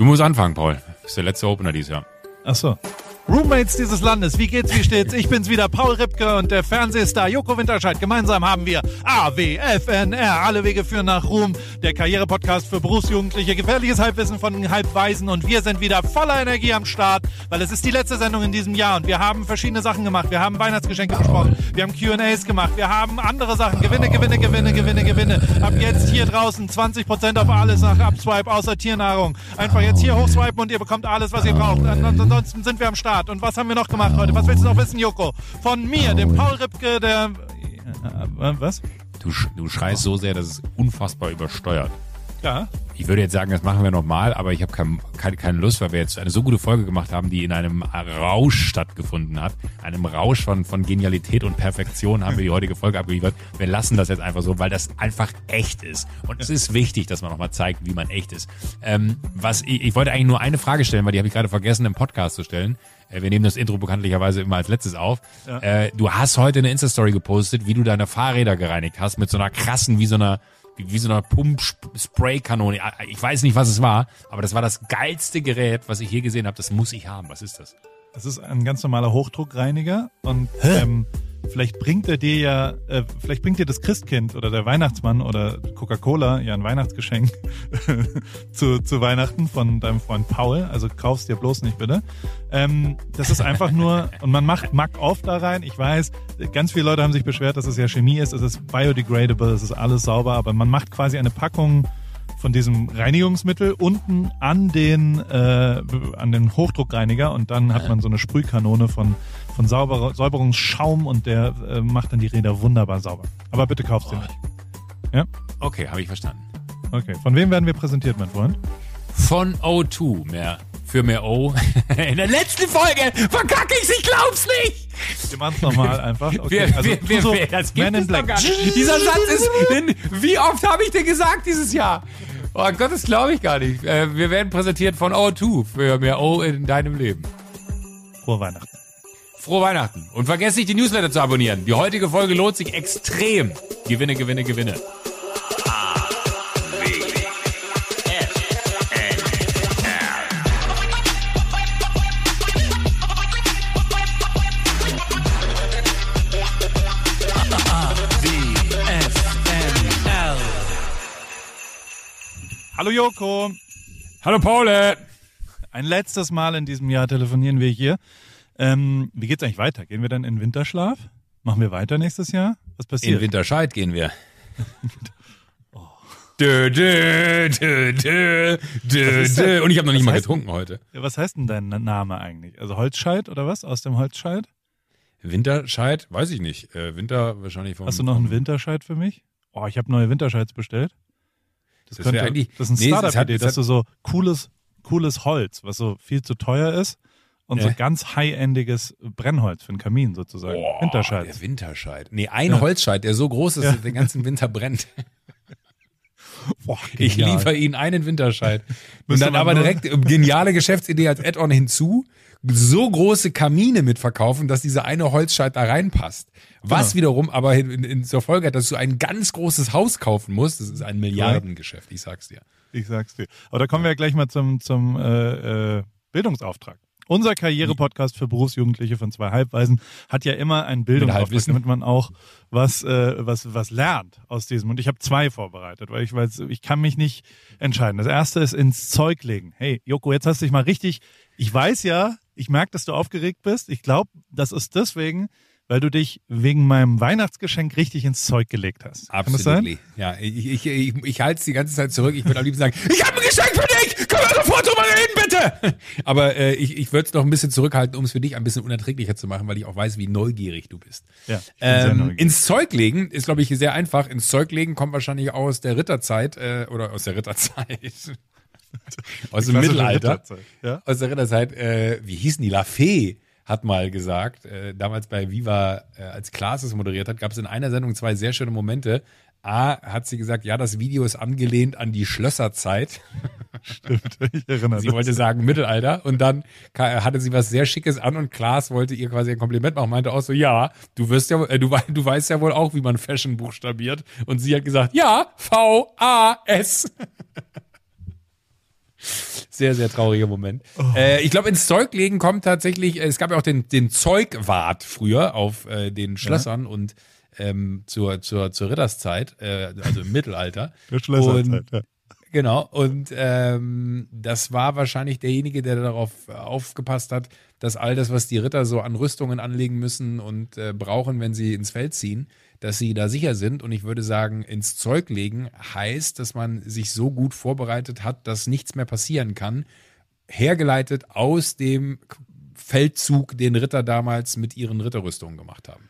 Du musst anfangen, Paul. Das ist der letzte Opener dieses Jahr. Ach so. Roommates dieses Landes, wie geht's, wie steht's? Ich bin's wieder, Paul Ripke und der Fernsehstar Joko Winterscheid. Gemeinsam haben wir AWFNR. Alle Wege führen nach Ruhm. Der Karrierepodcast für Berufsjugendliche. Gefährliches Halbwissen von Halbweisen. Und wir sind wieder voller Energie am Start, weil es ist die letzte Sendung in diesem Jahr. Und wir haben verschiedene Sachen gemacht. Wir haben Weihnachtsgeschenke besprochen. Wir haben Q&As gemacht. Wir haben andere Sachen. Gewinne, Gewinne, Gewinne, Gewinne, Gewinne. Ab jetzt hier draußen 20% auf alles nach Abswipe, außer Tiernahrung. Einfach jetzt hier hochswipen und ihr bekommt alles, was ihr braucht. Ansonsten sind wir am Start. Und was haben wir noch gemacht heute? Was willst du noch wissen, Joko? Von mir, dem Paul Ripke, der... Äh, was? Du, du schreist so sehr, dass es unfassbar übersteuert. Ja. Ich würde jetzt sagen, das machen wir nochmal, aber ich habe kein, keine, keine Lust, weil wir jetzt eine so gute Folge gemacht haben, die in einem Rausch stattgefunden hat. Einem Rausch von, von Genialität und Perfektion haben wir die heutige Folge abgeliefert. Wir lassen das jetzt einfach so, weil das einfach echt ist. Und es ist wichtig, dass man nochmal zeigt, wie man echt ist. Ähm, was ich, ich wollte eigentlich nur eine Frage stellen, weil die habe ich gerade vergessen im Podcast zu stellen. Äh, wir nehmen das Intro bekanntlicherweise immer als letztes auf. Ja. Äh, du hast heute eine Insta-Story gepostet, wie du deine Fahrräder gereinigt hast mit so einer krassen, wie so einer wie, wie so einer Pump-Spray-Kanone. Ich weiß nicht, was es war, aber das war das geilste Gerät, was ich je gesehen habe. Das muss ich haben. Was ist das? Das ist ein ganz normaler Hochdruckreiniger und ähm, Vielleicht bringt er dir ja, äh, vielleicht bringt dir das Christkind oder der Weihnachtsmann oder Coca-Cola ja ein Weihnachtsgeschenk zu, zu Weihnachten von deinem Freund Paul. Also kaufst dir bloß nicht bitte. Ähm, das ist einfach nur, und man macht Mack off da rein. Ich weiß, ganz viele Leute haben sich beschwert, dass es ja Chemie ist. Es ist biodegradable, es ist alles sauber, aber man macht quasi eine Packung von diesem Reinigungsmittel unten an den, äh, an den Hochdruckreiniger und dann hat man so eine Sprühkanone von, von Sauber Säuberungsschaum und der äh, macht dann die Räder wunderbar sauber. Aber bitte kaufst oh. den nicht. Ja? Okay, habe ich verstanden. Okay, von wem werden wir präsentiert, mein Freund? Von O2, mehr für mehr O. In der letzten Folge verkacke ich's, ich glaub's nicht! Wir machen's nochmal einfach. Okay, wir, also, wir, so, wir, das gibt es doch gar nicht. Dieser Satz ist, wie oft habe ich dir gesagt dieses Jahr? Oh Gott, das glaube ich gar nicht. Äh, wir werden präsentiert von O2 für mehr O in deinem Leben. Frohe Weihnachten. Frohe Weihnachten. Und vergesst nicht, die Newsletter zu abonnieren. Die heutige Folge lohnt sich extrem. Gewinne, gewinne, gewinne. Hallo Joko. Hallo Paul. Ein letztes Mal in diesem Jahr telefonieren wir hier. Ähm, wie geht's eigentlich weiter? Gehen wir dann in Winterschlaf? Machen wir weiter nächstes Jahr? Was passiert? In Winterscheid gehen wir. oh. dö, dö, dö, dö, dö, dö. Und ich habe noch nicht mal getrunken denn, heute. Was heißt denn dein Name eigentlich? Also Holzscheid oder was? Aus dem Holzscheid? Winterscheid? Weiß ich nicht. Äh, Winter wahrscheinlich vom. Hast du noch einen Winterscheid für mich? Oh, ich habe neue Winterscheids bestellt. Das, das könnte, eigentlich, das ist eine nee, Startup-Idee, dass du so cooles, cooles Holz, was so viel zu teuer ist, und äh? so ganz high-endiges Brennholz für einen Kamin sozusagen. Oh, Winterscheid. Der Winterscheid. Nee, ein ja. Holzscheit, der so groß ist, ja. dass der ganzen Winter brennt. Boah, ich liefere Ihnen einen Winterscheid. Und dann aber direkt geniale Geschäftsidee als Add-on hinzu so große Kamine mitverkaufen, dass dieser eine Holzscheit da reinpasst. Was genau. wiederum aber in, in, zur Folge hat, dass du ein ganz großes Haus kaufen musst. Das ist ein Milliardengeschäft, ich sag's dir. Ich sag's dir. Aber da kommen wir ja gleich mal zum, zum äh, äh, Bildungsauftrag. Unser Karriere-Podcast für Berufsjugendliche von zwei Halbweisen hat ja immer einen Bildungsauftrag, damit man auch was, äh, was, was lernt aus diesem. Und ich habe zwei vorbereitet, weil ich weiß, ich kann mich nicht entscheiden. Das erste ist ins Zeug legen. Hey, Joko, jetzt hast du dich mal richtig. Ich weiß ja, ich merke, dass du aufgeregt bist. Ich glaube, das ist deswegen, weil du dich wegen meinem Weihnachtsgeschenk richtig ins Zeug gelegt hast. Absolut. Ja, ich, ich, ich, ich halte es die ganze Zeit zurück. Ich würde am liebsten sagen, ich habe ein Geschenk für dich! Sofort drüber reden, bitte! Aber äh, ich, ich würde es noch ein bisschen zurückhalten, um es für dich ein bisschen unerträglicher zu machen, weil ich auch weiß, wie neugierig du bist. Ja, ähm, neugierig. Ins Zeug legen ist, glaube ich, sehr einfach. Ins Zeug legen kommt wahrscheinlich aus der Ritterzeit äh, oder aus der Ritterzeit. aus dem Mittelalter. Ja? Aus der Ritterzeit, äh, wie hießen die? La Fee hat mal gesagt, äh, damals bei Viva, äh, als Klaas es moderiert hat, gab es in einer Sendung zwei sehr schöne Momente. A, hat sie gesagt, ja, das Video ist angelehnt an die Schlösserzeit. Stimmt, ich erinnere Sie wollte sagen Mittelalter und dann hatte sie was sehr Schickes an und Klaas wollte ihr quasi ein Kompliment machen, meinte auch so, ja, du wirst ja, äh, du, du weißt ja wohl auch, wie man Fashion buchstabiert. Und sie hat gesagt, ja, V-A-S. Sehr, sehr trauriger Moment. Oh. Äh, ich glaube, ins Zeug legen kommt tatsächlich, äh, es gab ja auch den, den Zeugwart früher auf äh, den Schlössern ja. und ähm, zur, zur, zur Ritterszeit, äh, also im Mittelalter. Der Schlösserzeit, ja. Genau, und ähm, das war wahrscheinlich derjenige, der darauf aufgepasst hat, dass all das, was die Ritter so an Rüstungen anlegen müssen und äh, brauchen, wenn sie ins Feld ziehen, dass sie da sicher sind. Und ich würde sagen, ins Zeug legen heißt, dass man sich so gut vorbereitet hat, dass nichts mehr passieren kann. Hergeleitet aus dem Feldzug, den Ritter damals mit ihren Ritterrüstungen gemacht haben.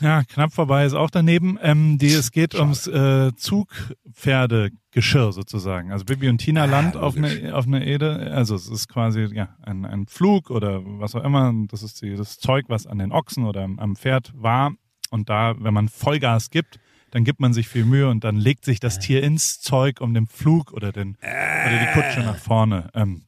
Ja, knapp vorbei ist auch daneben. Ähm, die, es geht Schade. ums äh, Zugpferdegeschirr sozusagen. Also Bibi und Tina ah, Land auf eine, auf eine Ede. Also es ist quasi ja ein, ein Pflug oder was auch immer. Das ist die, das Zeug, was an den Ochsen oder am, am Pferd war. Und da, wenn man Vollgas gibt, dann gibt man sich viel Mühe und dann legt sich das Tier ins Zeug, um den Flug oder den oder die Kutsche nach vorne ähm,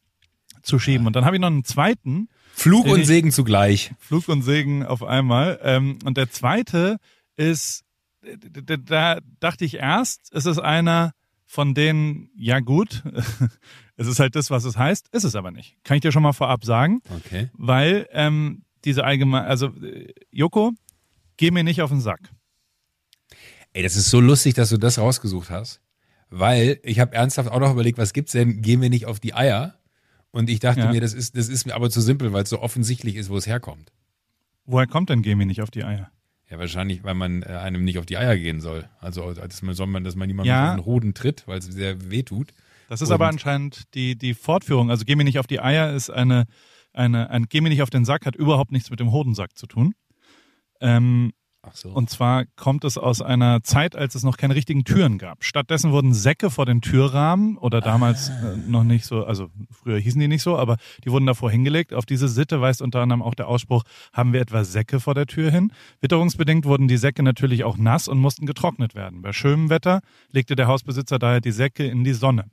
zu schieben. Und dann habe ich noch einen zweiten Flug und Segen zugleich. Flug und Segen auf einmal. Ähm, und der zweite ist, da dachte ich erst, es ist einer von denen, ja gut, es ist halt das, was es heißt, ist es aber nicht. Kann ich dir schon mal vorab sagen. Okay. Weil ähm, diese allgemein, also Joko, geh mir nicht auf den Sack. Ey, das ist so lustig, dass du das rausgesucht hast. Weil ich habe ernsthaft auch noch überlegt, was gibt's denn, geh mir nicht auf die Eier. Und ich dachte ja. mir, das ist, das ist mir aber zu simpel, weil es so offensichtlich ist, wo es herkommt. Woher kommt denn Gemi nicht auf die Eier? Ja, wahrscheinlich, weil man äh, einem nicht auf die Eier gehen soll. Also, dass man, soll man, dass man niemanden ja. auf den Hoden tritt, weil es sehr weh tut. Das ist Und aber anscheinend die, die Fortführung. Also, geh mir nicht auf die Eier ist eine, eine, ein Geh mir nicht auf den Sack hat überhaupt nichts mit dem Hodensack zu tun. Ähm, so. Und zwar kommt es aus einer Zeit, als es noch keine richtigen Türen gab. Stattdessen wurden Säcke vor den Türrahmen oder damals ah. äh, noch nicht so, also früher hießen die nicht so, aber die wurden davor hingelegt. Auf diese Sitte weist unter anderem auch der Ausspruch, haben wir etwa Säcke vor der Tür hin? Witterungsbedingt wurden die Säcke natürlich auch nass und mussten getrocknet werden. Bei schönem Wetter legte der Hausbesitzer daher die Säcke in die Sonne.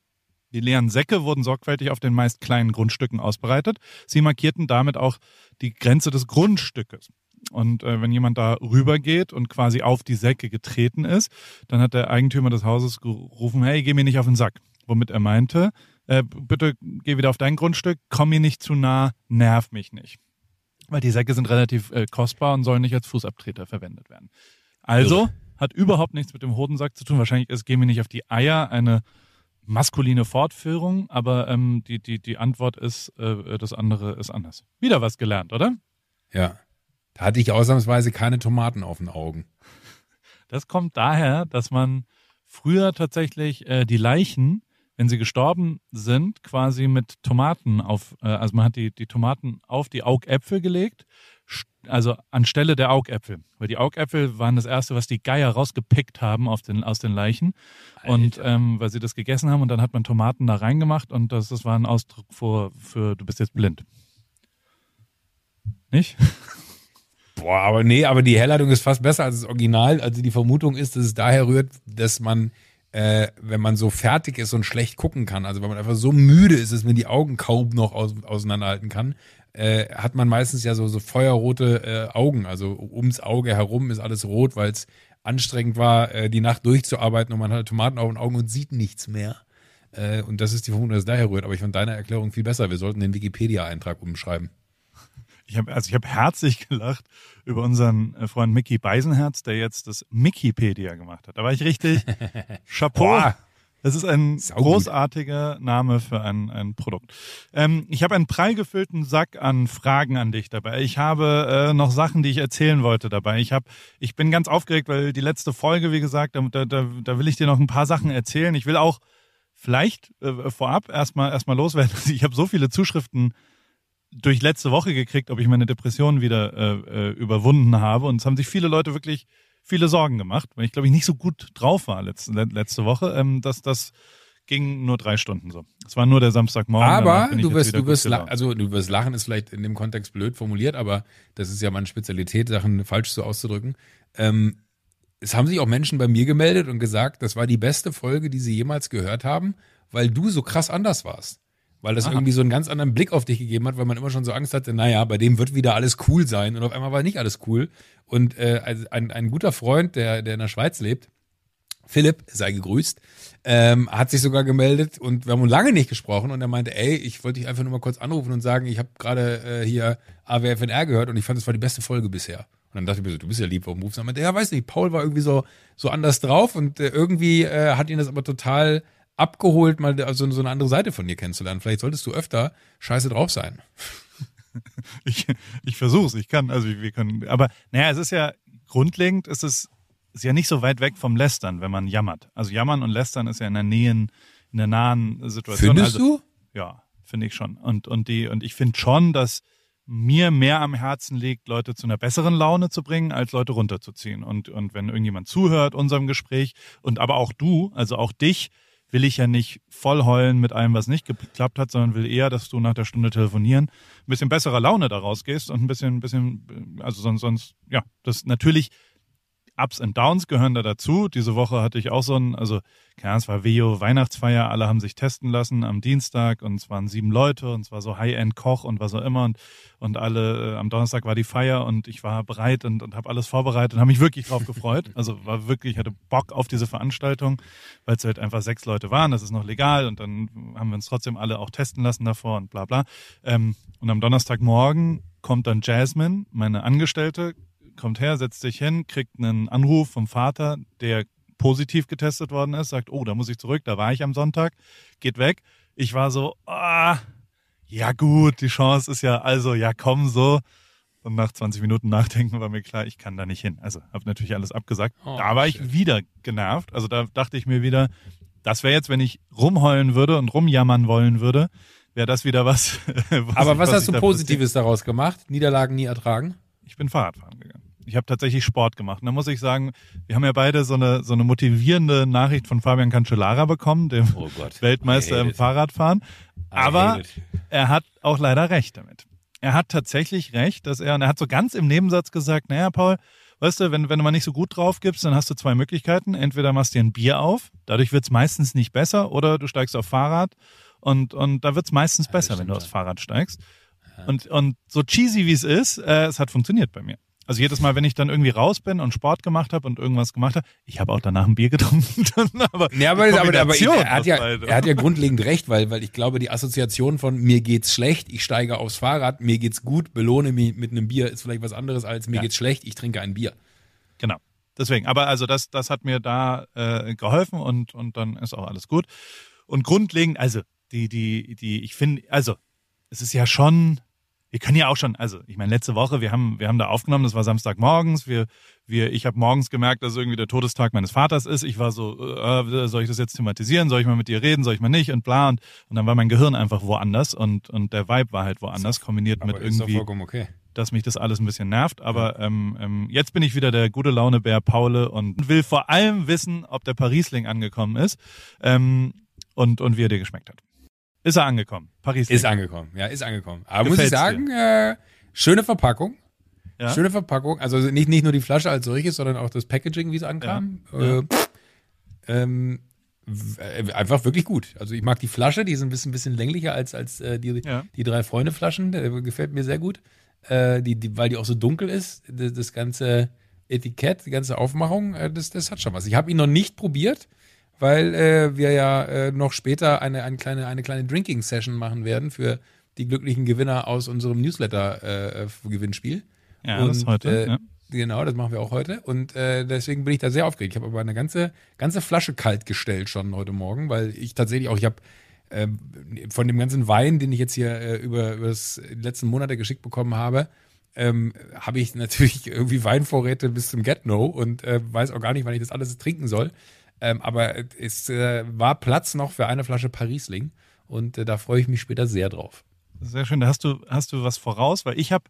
Die leeren Säcke wurden sorgfältig auf den meist kleinen Grundstücken ausbereitet. Sie markierten damit auch die Grenze des Grundstückes. Und äh, wenn jemand da rübergeht und quasi auf die Säcke getreten ist, dann hat der Eigentümer des Hauses gerufen, hey, geh mir nicht auf den Sack. Womit er meinte, äh, bitte geh wieder auf dein Grundstück, komm mir nicht zu nah, nerv mich nicht. Weil die Säcke sind relativ äh, kostbar und sollen nicht als Fußabtreter verwendet werden. Also Irre. hat überhaupt nichts mit dem Hodensack zu tun. Wahrscheinlich ist geh mir nicht auf die Eier eine maskuline Fortführung, aber ähm, die, die, die Antwort ist, äh, das andere ist anders. Wieder was gelernt, oder? Ja. Da hatte ich ausnahmsweise keine Tomaten auf den Augen. Das kommt daher, dass man früher tatsächlich äh, die Leichen, wenn sie gestorben sind, quasi mit Tomaten auf, äh, also man hat die, die Tomaten auf die Augäpfel gelegt, also anstelle der Augäpfel. Weil die Augäpfel waren das erste, was die Geier rausgepickt haben auf den, aus den Leichen. Alter. Und ähm, weil sie das gegessen haben und dann hat man Tomaten da reingemacht und das, das war ein Ausdruck für, für du bist jetzt blind. Nicht? Boah, aber nee, aber die Herleitung ist fast besser als das Original. Also die Vermutung ist, dass es daher rührt, dass man, äh, wenn man so fertig ist und schlecht gucken kann, also wenn man einfach so müde ist, dass man die Augen kaum noch aus, auseinanderhalten kann, äh, hat man meistens ja so, so feuerrote äh, Augen. Also ums Auge herum ist alles rot, weil es anstrengend war, äh, die Nacht durchzuarbeiten und man hat Tomaten auf den Augen und sieht nichts mehr. Äh, und das ist die Vermutung, dass es daher rührt. Aber ich fand deine Erklärung viel besser. Wir sollten den Wikipedia-Eintrag umschreiben. Ich habe also ich habe herzlich gelacht über unseren äh, Freund Mickey Beisenherz, der jetzt das Mickeypedia gemacht hat. Da war ich richtig Chapeau. Das ist ein Saugut. großartiger Name für ein, ein Produkt. Ähm, ich habe einen prall gefüllten Sack an Fragen an dich dabei. Ich habe äh, noch Sachen, die ich erzählen wollte dabei. Ich habe, ich bin ganz aufgeregt, weil die letzte Folge, wie gesagt, da, da, da will ich dir noch ein paar Sachen erzählen. Ich will auch vielleicht äh, vorab erstmal erstmal loswerden. Ich habe so viele Zuschriften durch letzte Woche gekriegt, ob ich meine Depression wieder äh, äh, überwunden habe. Und es haben sich viele Leute wirklich viele Sorgen gemacht, weil ich glaube ich nicht so gut drauf war letzte, letzte Woche. Ähm, dass das ging nur drei Stunden so. Es war nur der Samstagmorgen. Aber du wirst, du wirst, also du wirst lachen, ist vielleicht in dem Kontext blöd formuliert, aber das ist ja meine Spezialität, Sachen falsch so auszudrücken. Ähm, es haben sich auch Menschen bei mir gemeldet und gesagt, das war die beste Folge, die sie jemals gehört haben, weil du so krass anders warst weil das Aha. irgendwie so einen ganz anderen Blick auf dich gegeben hat, weil man immer schon so Angst hatte, naja, bei dem wird wieder alles cool sein und auf einmal war nicht alles cool. Und äh, ein, ein guter Freund, der, der in der Schweiz lebt, Philipp, sei gegrüßt, ähm, hat sich sogar gemeldet und wir haben lange nicht gesprochen und er meinte, ey, ich wollte dich einfach nur mal kurz anrufen und sagen, ich habe gerade äh, hier AWFNR gehört und ich fand, es war die beste Folge bisher. Und dann dachte ich mir so, du bist ja lieb, warum rufst du an? Ja, weiß nicht, Paul war irgendwie so, so anders drauf und äh, irgendwie äh, hat ihn das aber total abgeholt, mal also so eine andere Seite von dir kennenzulernen. Vielleicht solltest du öfter scheiße drauf sein. ich ich versuche es, ich kann, also wir können, aber naja, es ist ja grundlegend, ist es ist ja nicht so weit weg vom Lästern, wenn man jammert. Also jammern und lästern ist ja in der nähen, in der nahen Situation. Findest also, du? Ja, finde ich schon. Und und die und ich finde schon, dass mir mehr am Herzen liegt, Leute zu einer besseren Laune zu bringen, als Leute runterzuziehen. Und, und wenn irgendjemand zuhört unserem Gespräch und aber auch du, also auch dich, will ich ja nicht voll heulen mit allem, was nicht geklappt hat, sondern will eher, dass du nach der Stunde telefonieren ein bisschen besserer Laune daraus gehst und ein bisschen, ein bisschen, also sonst, sonst, ja, das natürlich Ups und Downs gehören da dazu. Diese Woche hatte ich auch so ein, also, keine es war Veo Weihnachtsfeier, alle haben sich testen lassen am Dienstag und es waren sieben Leute und es war so High-End-Koch und was auch immer und, und alle, äh, am Donnerstag war die Feier und ich war bereit und, und habe alles vorbereitet und habe mich wirklich drauf gefreut. Also war wirklich, hatte Bock auf diese Veranstaltung, weil es halt einfach sechs Leute waren, das ist noch legal und dann haben wir uns trotzdem alle auch testen lassen davor und bla bla. Ähm, und am Donnerstagmorgen kommt dann Jasmine, meine Angestellte, kommt her, setzt sich hin, kriegt einen Anruf vom Vater, der positiv getestet worden ist, sagt, oh, da muss ich zurück, da war ich am Sonntag, geht weg. Ich war so, ah, ja gut, die Chance ist ja also, ja komm so. Und nach 20 Minuten Nachdenken war mir klar, ich kann da nicht hin. Also habe natürlich alles abgesagt. Oh, da war shit. ich wieder genervt. Also da dachte ich mir wieder, das wäre jetzt, wenn ich rumheulen würde und rumjammern wollen würde, wäre das wieder was. was Aber was, was hast du Positives daraus gemacht? Niederlagen nie ertragen? Ich bin Fahrradfahren gegangen. Ich habe tatsächlich Sport gemacht. Und da muss ich sagen, wir haben ja beide so eine so eine motivierende Nachricht von Fabian Cancellara bekommen, dem oh Weltmeister im Fahrradfahren. Aber er hat auch leider recht damit. Er hat tatsächlich recht, dass er, und er hat so ganz im Nebensatz gesagt, naja, Paul, weißt du, wenn, wenn du mal nicht so gut drauf gibst, dann hast du zwei Möglichkeiten. Entweder machst du dir ein Bier auf, dadurch wird's meistens nicht besser, oder du steigst auf Fahrrad und, und da wird's meistens besser, wenn du aufs Fahrrad steigst. Und, und so cheesy wie es ist, äh, es hat funktioniert bei mir. Also jedes Mal, wenn ich dann irgendwie raus bin und Sport gemacht habe und irgendwas gemacht habe, ich habe auch danach ein Bier getrunken. aber ja, aber, aber, aber ich, er, hat ja, er hat ja grundlegend recht, weil, weil ich glaube, die Assoziation von mir geht's schlecht, ich steige aufs Fahrrad, mir geht's gut, belohne mich mit einem Bier ist vielleicht was anderes als mir ja. geht's schlecht, ich trinke ein Bier. Genau. Deswegen, aber also das, das hat mir da äh, geholfen und, und dann ist auch alles gut. Und grundlegend, also die, die, die, ich finde, also es ist ja schon wir können ja auch schon, also ich meine, letzte Woche, wir haben, wir haben da aufgenommen, das war Samstagmorgens, wir, wir, ich habe morgens gemerkt, dass irgendwie der Todestag meines Vaters ist. Ich war so, äh, soll ich das jetzt thematisieren? Soll ich mal mit dir reden? Soll ich mal nicht? Und bla. Und, und dann war mein Gehirn einfach woanders und, und der Vibe war halt woanders, kombiniert mit irgendwie. Okay. Dass mich das alles ein bisschen nervt. Aber ja. ähm, ähm, jetzt bin ich wieder der gute Laune-Bär Paule und will vor allem wissen, ob der Parisling angekommen ist ähm, und, und wie er dir geschmeckt hat. Ist er angekommen? Paris. Ist angekommen, ja, ist angekommen. Aber Gefällt's muss ich sagen, äh, schöne Verpackung. Ja? Schöne Verpackung. Also nicht, nicht nur die Flasche als solches, sondern auch das Packaging, wie es ankam. Ja. Äh, ähm, äh, einfach wirklich gut. Also ich mag die Flasche, die ist ein bisschen, bisschen länglicher als, als äh, die, ja. die drei Freunde Flaschen. Der gefällt mir sehr gut. Äh, die, die, weil die auch so dunkel ist. Das, das ganze Etikett, die ganze Aufmachung, äh, das, das hat schon was. Ich habe ihn noch nicht probiert weil äh, wir ja äh, noch später eine, eine kleine, eine kleine Drinking-Session machen werden für die glücklichen Gewinner aus unserem Newsletter-Gewinnspiel. Äh, ja, und, das heute. Äh, ja. Genau, das machen wir auch heute. Und äh, deswegen bin ich da sehr aufgeregt. Ich habe aber eine ganze, ganze Flasche kalt gestellt schon heute Morgen, weil ich tatsächlich auch, ich habe äh, von dem ganzen Wein, den ich jetzt hier über, über das letzten Monate geschickt bekommen habe, ähm, habe ich natürlich irgendwie Weinvorräte bis zum Get-No und äh, weiß auch gar nicht, wann ich das alles trinken soll. Ähm, aber es äh, war Platz noch für eine Flasche Parisling und äh, da freue ich mich später sehr drauf. Sehr schön. Da hast du, hast du was voraus, weil ich habe,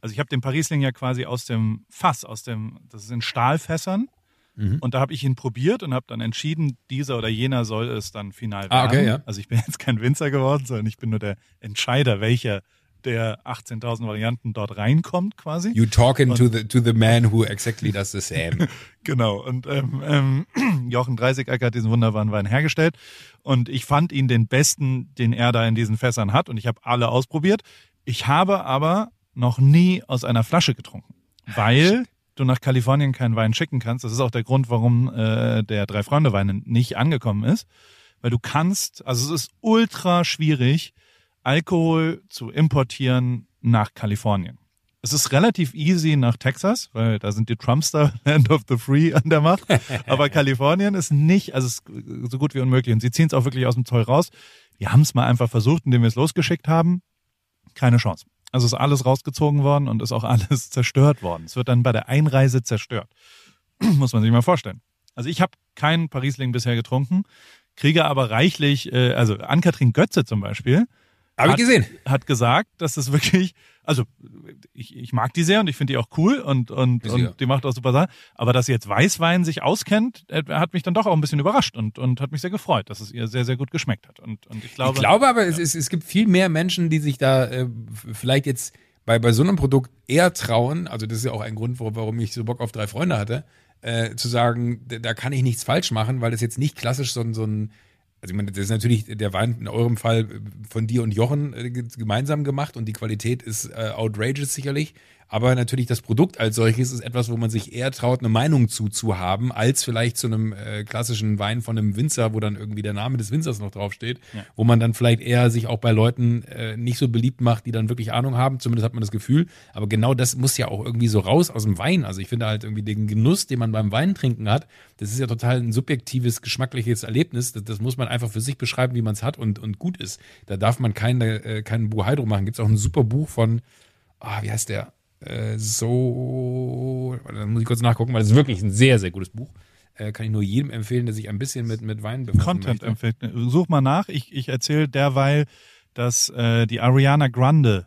also ich habe den Parisling ja quasi aus dem Fass, aus dem, das sind Stahlfässern. Mhm. Und da habe ich ihn probiert und habe dann entschieden, dieser oder jener soll es dann final werden. Ah, okay, ja. Also ich bin jetzt kein Winzer geworden, sondern ich bin nur der Entscheider, welcher der 18.000 Varianten dort reinkommt quasi. You talking to the to the man who exactly does the same. genau. Und ähm, ähm, Jochen Dreißigecker hat diesen wunderbaren Wein hergestellt und ich fand ihn den besten, den er da in diesen Fässern hat und ich habe alle ausprobiert. Ich habe aber noch nie aus einer Flasche getrunken, weil du nach Kalifornien keinen Wein schicken kannst. Das ist auch der Grund, warum äh, der Drei-Freunde-Wein nicht angekommen ist. Weil du kannst, also es ist ultra schwierig, Alkohol zu importieren nach Kalifornien. Es ist relativ easy nach Texas, weil da sind die Trumpster Land of the Free an der Macht. Aber Kalifornien ist nicht, also ist so gut wie unmöglich. Und sie ziehen es auch wirklich aus dem Zoll raus. Wir haben es mal einfach versucht, indem wir es losgeschickt haben. Keine Chance. Also ist alles rausgezogen worden und ist auch alles zerstört worden. Es wird dann bei der Einreise zerstört. Muss man sich mal vorstellen. Also ich habe keinen Parisling bisher getrunken, kriege aber reichlich, äh, also Ann-Kathrin Götze zum Beispiel, Habe ich gesehen. hat gesagt, dass das wirklich, also ich, ich mag die sehr und ich finde die auch cool und, und, Ist ja. und die macht auch super Sachen. Aber dass sie jetzt Weißwein sich auskennt, äh, hat mich dann doch auch ein bisschen überrascht und, und hat mich sehr gefreut, dass es ihr sehr, sehr gut geschmeckt hat. Und, und ich glaube, ich glaube aber, es, es, es gibt viel mehr Menschen, die sich da äh, vielleicht jetzt bei, bei so einem Produkt eher trauen. Also das ist ja auch ein Grund, warum ich so Bock auf drei Freunde hatte, äh, zu sagen, da, kann ich nichts falsch machen, weil das jetzt nicht klassisch so, ein- so ein also ich meine, das ist natürlich der Wein in eurem Fall von dir und Jochen äh, ge- gemeinsam gemacht und die Qualität ist äh, outrageous sicherlich. Aber natürlich das Produkt als solches ist etwas, wo man sich eher traut, eine Meinung zu, zu haben, als vielleicht zu einem äh, klassischen Wein von einem Winzer, wo dann irgendwie der Name des Winzers noch draufsteht, Ja. wo man dann vielleicht eher sich auch bei Leuten äh, nicht so beliebt macht, die dann wirklich Ahnung haben. Zumindest hat man das Gefühl. Aber genau das muss ja auch irgendwie so raus aus dem Wein. Also ich finde halt irgendwie den Genuss, den man beim Weintrinken hat, das ist ja total ein subjektives, geschmackliches Erlebnis. Das, das muss man einfach für sich beschreiben, wie man es hat und, und gut ist. Da darf man keine, äh, keinen Buhai drum machen. Gibt es auch ein super Buch von, ah, wie heißt der? Äh, so, da muss ich kurz nachgucken, weil das ist wirklich ein sehr, sehr gutes Buch. Äh, kann ich nur jedem empfehlen, der sich ein bisschen mit, mit Wein befassen Content empfiehlt. Such mal nach. Ich, ich erzähle derweil, dass äh, die Ariana Grande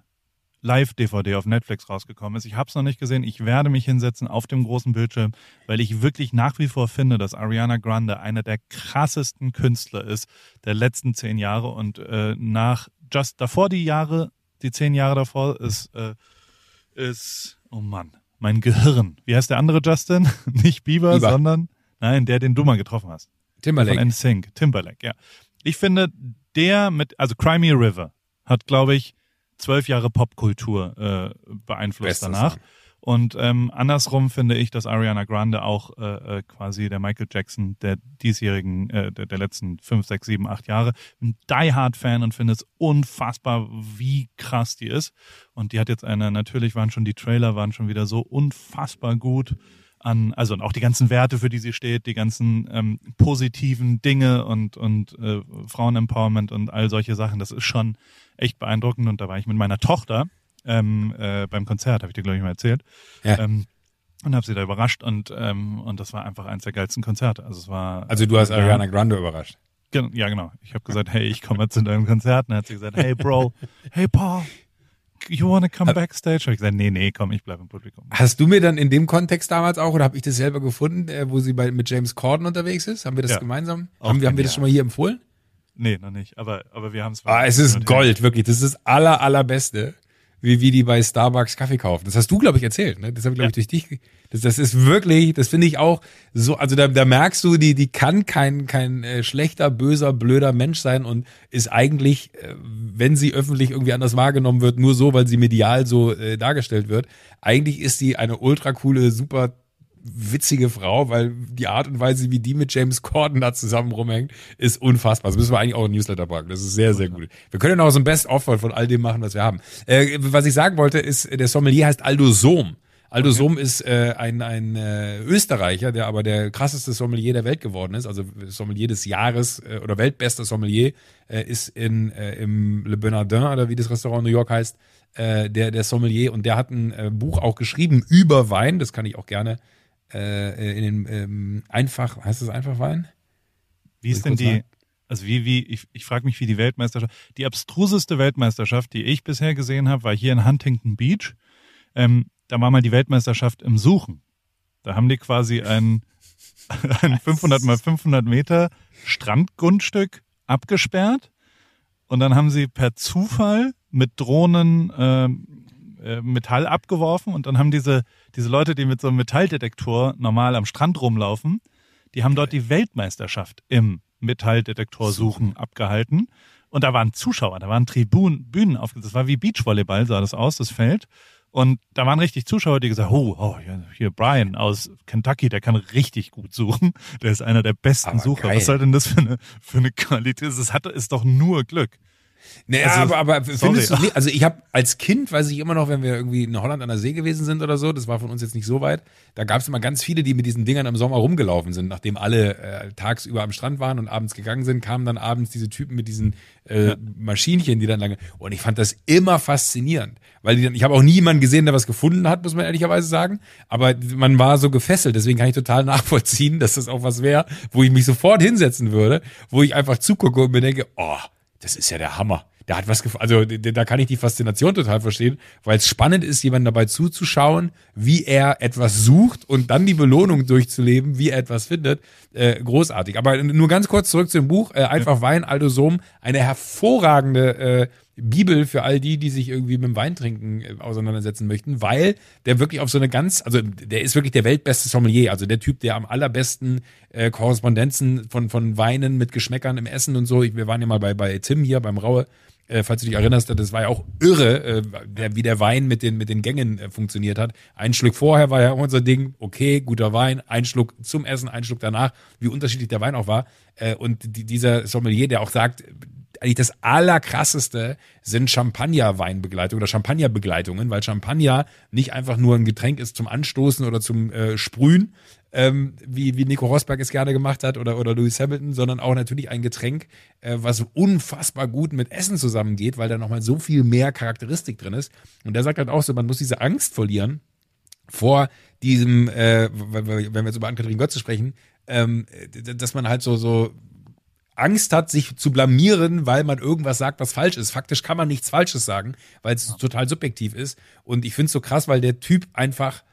Live-DVD auf Netflix rausgekommen ist. Ich habe es noch nicht gesehen. Ich werde mich hinsetzen auf dem großen Bildschirm, weil ich wirklich nach wie vor finde, dass Ariana Grande einer der krassesten Künstler ist der letzten zehn Jahre und äh, nach just davor die Jahre, die zehn Jahre davor ist äh, ist oh Mann, mein Gehirn. Wie heißt der andere Justin? Nicht Bieber, Bieber. sondern nein, der den du mal getroffen hast. Timberlake. Von NSYNC, Timberlake, ja. Ich finde, der mit, also Crimea River hat, glaube ich, zwölf Jahre Popkultur äh, beeinflusst Bester danach. Song. Und ähm, andersrum finde ich, dass Ariana Grande auch äh, äh, quasi der Michael Jackson der diesjährigen, äh, der, der letzten fünf, sechs, sieben, acht Jahre. Ein Die Hard Fan und finde es unfassbar, wie krass die ist. Und die hat jetzt eine, natürlich waren schon die Trailer, waren schon wieder so unfassbar gut an, also und auch die ganzen Werte, für die sie steht, die ganzen ähm, positiven Dinge und, und äh, Frauenempowerment und all solche Sachen. Das ist schon echt beeindruckend. Und da war ich mit meiner Tochter ähm, äh, beim Konzert, habe ich dir, glaube ich, mal erzählt. Ja. Ähm, und habe sie da überrascht und ähm, und das war einfach eins der geilsten Konzerte. Also es war Also du hast Ariana Grande überrascht. Gen- Ja, genau. Ich habe gesagt, hey, ich komme zu deinem Konzert. Und dann hat sie gesagt, hey, Bro, hey, Paul, you wanna come backstage? Habe ich gesagt, nee, nee, komm, ich bleib im Publikum. Hast du mir dann in dem Kontext damals auch, oder habe ich das selber gefunden, äh, wo sie bei, mit James Corden unterwegs ist? Haben wir das Ja. gemeinsam? Auch Haben wir, haben wir das schon mal hier empfohlen? Nee, noch nicht. Aber, aber wir haben es. Ah, es ist Gold, wirklich. Das ist das aller, allerbeste, wie, wie die bei Starbucks Kaffee kaufen. Das hast du, glaube ich, erzählt. Ne? Das habe ich, glaube ich, durch dich. Das, das ist wirklich, das finde ich auch so, also da, da merkst du, die, die kann kein, kein äh, schlechter, böser, blöder Mensch sein und ist eigentlich, äh, wenn sie öffentlich irgendwie anders wahrgenommen wird, nur so, weil sie medial so äh, dargestellt wird. Eigentlich ist sie eine ultra coole, super witzige Frau, weil die Art und Weise, wie die mit James Corden da zusammen rumhängt, ist unfassbar. Das müssen wir eigentlich auch in Newsletter packen. Das ist sehr, sehr gut. Wir können ja noch so ein Best-of von all dem machen, was wir haben. Äh, was ich sagen wollte, ist, der Sommelier heißt Aldo Sohm. Aldo Sohm ist äh, ein, ein äh, Österreicher, der aber der krasseste Sommelier der Welt geworden ist. Also Sommelier des Jahres äh, oder weltbester Sommelier äh, ist in, äh, im Le Bernardin oder wie das Restaurant in New York heißt, äh, der, der Sommelier. Und der hat ein äh, Buch auch geschrieben über Wein. Das kann ich auch gerne äh, in den ähm, einfach, heißt das einfach Wein? Wie ist denn die, also wie, wie, ich, ich frage mich, wie die Weltmeisterschaft, die abstruseste Weltmeisterschaft, die ich bisher gesehen habe, war hier in Huntington Beach. Ähm, da war mal die Weltmeisterschaft im Suchen. Da haben die quasi ein, ein 500 mal 500 Meter Strandgrundstück abgesperrt und dann haben sie per Zufall mit Drohnen ähm, äh, Metall abgeworfen und dann haben diese, diese Leute, die mit so einem Metalldetektor normal am Strand rumlaufen, die haben dort die Weltmeisterschaft im Metalldetektorsuchen abgehalten. Und da waren Zuschauer, da waren Tribünen, Bühnen aufgesetzt. Das war wie Beachvolleyball, sah das aus, das Feld. Und da waren richtig Zuschauer, die gesagt, oh, oh hier Brian aus Kentucky, der kann richtig gut suchen. Der ist einer der besten Aber Sucher. Geil. Was soll denn das für eine, für eine Qualität? Das hat, ist doch nur Glück. Naja, also, aber, aber findest sorry. du nicht, also ich habe als Kind, weiß ich immer noch, wenn wir irgendwie in Holland an der See gewesen sind oder so, das war von uns jetzt nicht so weit, da gab es immer ganz viele, die mit diesen Dingern im Sommer rumgelaufen sind, nachdem alle äh, tagsüber am Strand waren und abends gegangen sind, kamen dann abends diese Typen mit diesen äh, ja. Maschinchen, die dann lange, und ich fand das immer faszinierend, weil die dann, ich habe auch nie jemanden gesehen, der was gefunden hat, muss man ehrlicherweise sagen, aber man war so gefesselt, deswegen kann ich total nachvollziehen, dass das auch was wäre, wo ich mich sofort hinsetzen würde, wo ich einfach zugucke und mir denke, oh, das ist ja der Hammer. Der hat was also da kann ich die Faszination total verstehen, weil es spannend ist, jemandem dabei zuzuschauen, wie er etwas sucht und dann die Belohnung durchzuleben, wie er etwas findet. Äh, großartig. Aber nur ganz kurz zurück zum Buch. Äh, Einfach ja. Wein, Aldo Sohm, eine hervorragende äh, Bibel für all die, die sich irgendwie mit dem Weintrinken äh, auseinandersetzen möchten, weil der wirklich auf so eine ganz, also der ist wirklich der weltbeste Sommelier, also der Typ, der am allerbesten äh, Korrespondenzen von, von Weinen mit Geschmäckern im Essen und so. Ich, wir waren ja mal bei, bei Tim hier beim Raue, äh, falls du dich erinnerst, das war ja auch irre, äh, der, wie der Wein mit den, mit den Gängen äh, funktioniert hat. Ein Schluck vorher war ja unser Ding, okay, guter Wein, ein Schluck zum Essen, ein Schluck danach, wie unterschiedlich der Wein auch war. Äh, und die, dieser Sommelier, der auch sagt, eigentlich das allerkrasseste sind Champagner-Weinbegleitungen oder Champagner-Begleitungen, weil Champagner nicht einfach nur ein Getränk ist zum Anstoßen oder zum äh, Sprühen, ähm, wie, wie Nico Rosberg es gerne gemacht hat oder, oder Lewis Hamilton, sondern auch natürlich ein Getränk, äh, was unfassbar gut mit Essen zusammengeht, weil da nochmal so viel mehr Charakteristik drin ist. Und der sagt halt auch so, man muss diese Angst verlieren vor diesem, äh, wenn wir jetzt über Ann-Kathrin Götze sprechen, ähm, dass man halt so, so Angst hat, sich zu blamieren, weil man irgendwas sagt, was falsch ist. Faktisch kann man nichts Falsches sagen, weil es total subjektiv ist. Und ich finde es so krass, weil der Typ einfach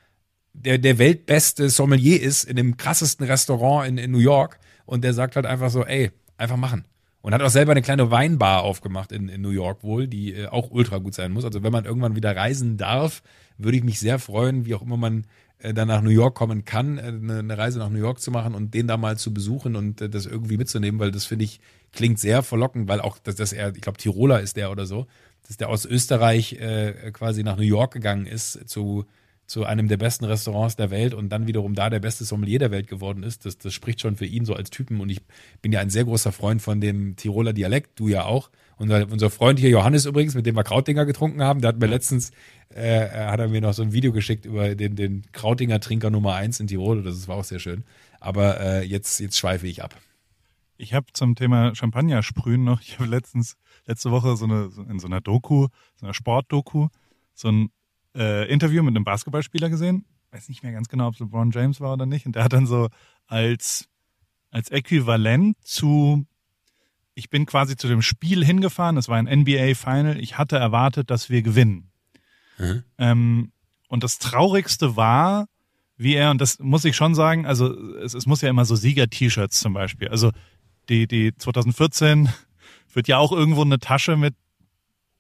der, der weltbeste Sommelier ist in dem krassesten Restaurant in, in New York. Und der sagt halt einfach so, ey, einfach machen. Und hat auch selber eine kleine Weinbar aufgemacht in, in New York wohl, die äh, auch ultra gut sein muss. Also wenn man irgendwann wieder reisen darf, würde ich mich sehr freuen, wie auch immer man dann nach New York kommen kann, äh, eine, eine, Reise nach New York zu machen und den da mal zu besuchen und äh, das irgendwie mitzunehmen, weil das finde ich klingt sehr verlockend, weil auch, dass, dass er, ich glaube Tiroler ist der oder so, dass der aus Österreich äh, quasi nach New York gegangen ist zu zu einem der besten Restaurants der Welt und dann wiederum da der beste Sommelier der Welt geworden ist, das, das spricht schon für ihn so als Typen. Und ich bin ja ein sehr großer Freund von dem Tiroler Dialekt, du ja auch. Unser, unser Freund hier Johannes übrigens, mit dem wir Krautinger getrunken haben, der hat mir letztens, äh, hat er mir noch so ein Video geschickt über den, den Krautinger Trinker Nummer eins in Tirol. Das war auch sehr schön. Aber äh, jetzt, jetzt schweife ich ab. Ich habe zum Thema Champagner sprühen noch, ich habe letztens, letzte Woche so eine, in so einer Doku, so einer Sportdoku, so ein äh, Interview mit einem Basketballspieler gesehen. Weiß nicht mehr ganz genau, ob es LeBron James war oder nicht. Und der hat dann so als, als Äquivalent zu, ich bin quasi zu dem Spiel hingefahren. Es war ein NBA Final. Ich hatte erwartet, dass wir gewinnen. Mhm. Ähm, und das Traurigste war, wie er, und das muss ich schon sagen, also es, es muss ja immer so Sieger-T-Shirts zum Beispiel. Also die, die 2014 wird ja auch irgendwo eine Tasche mit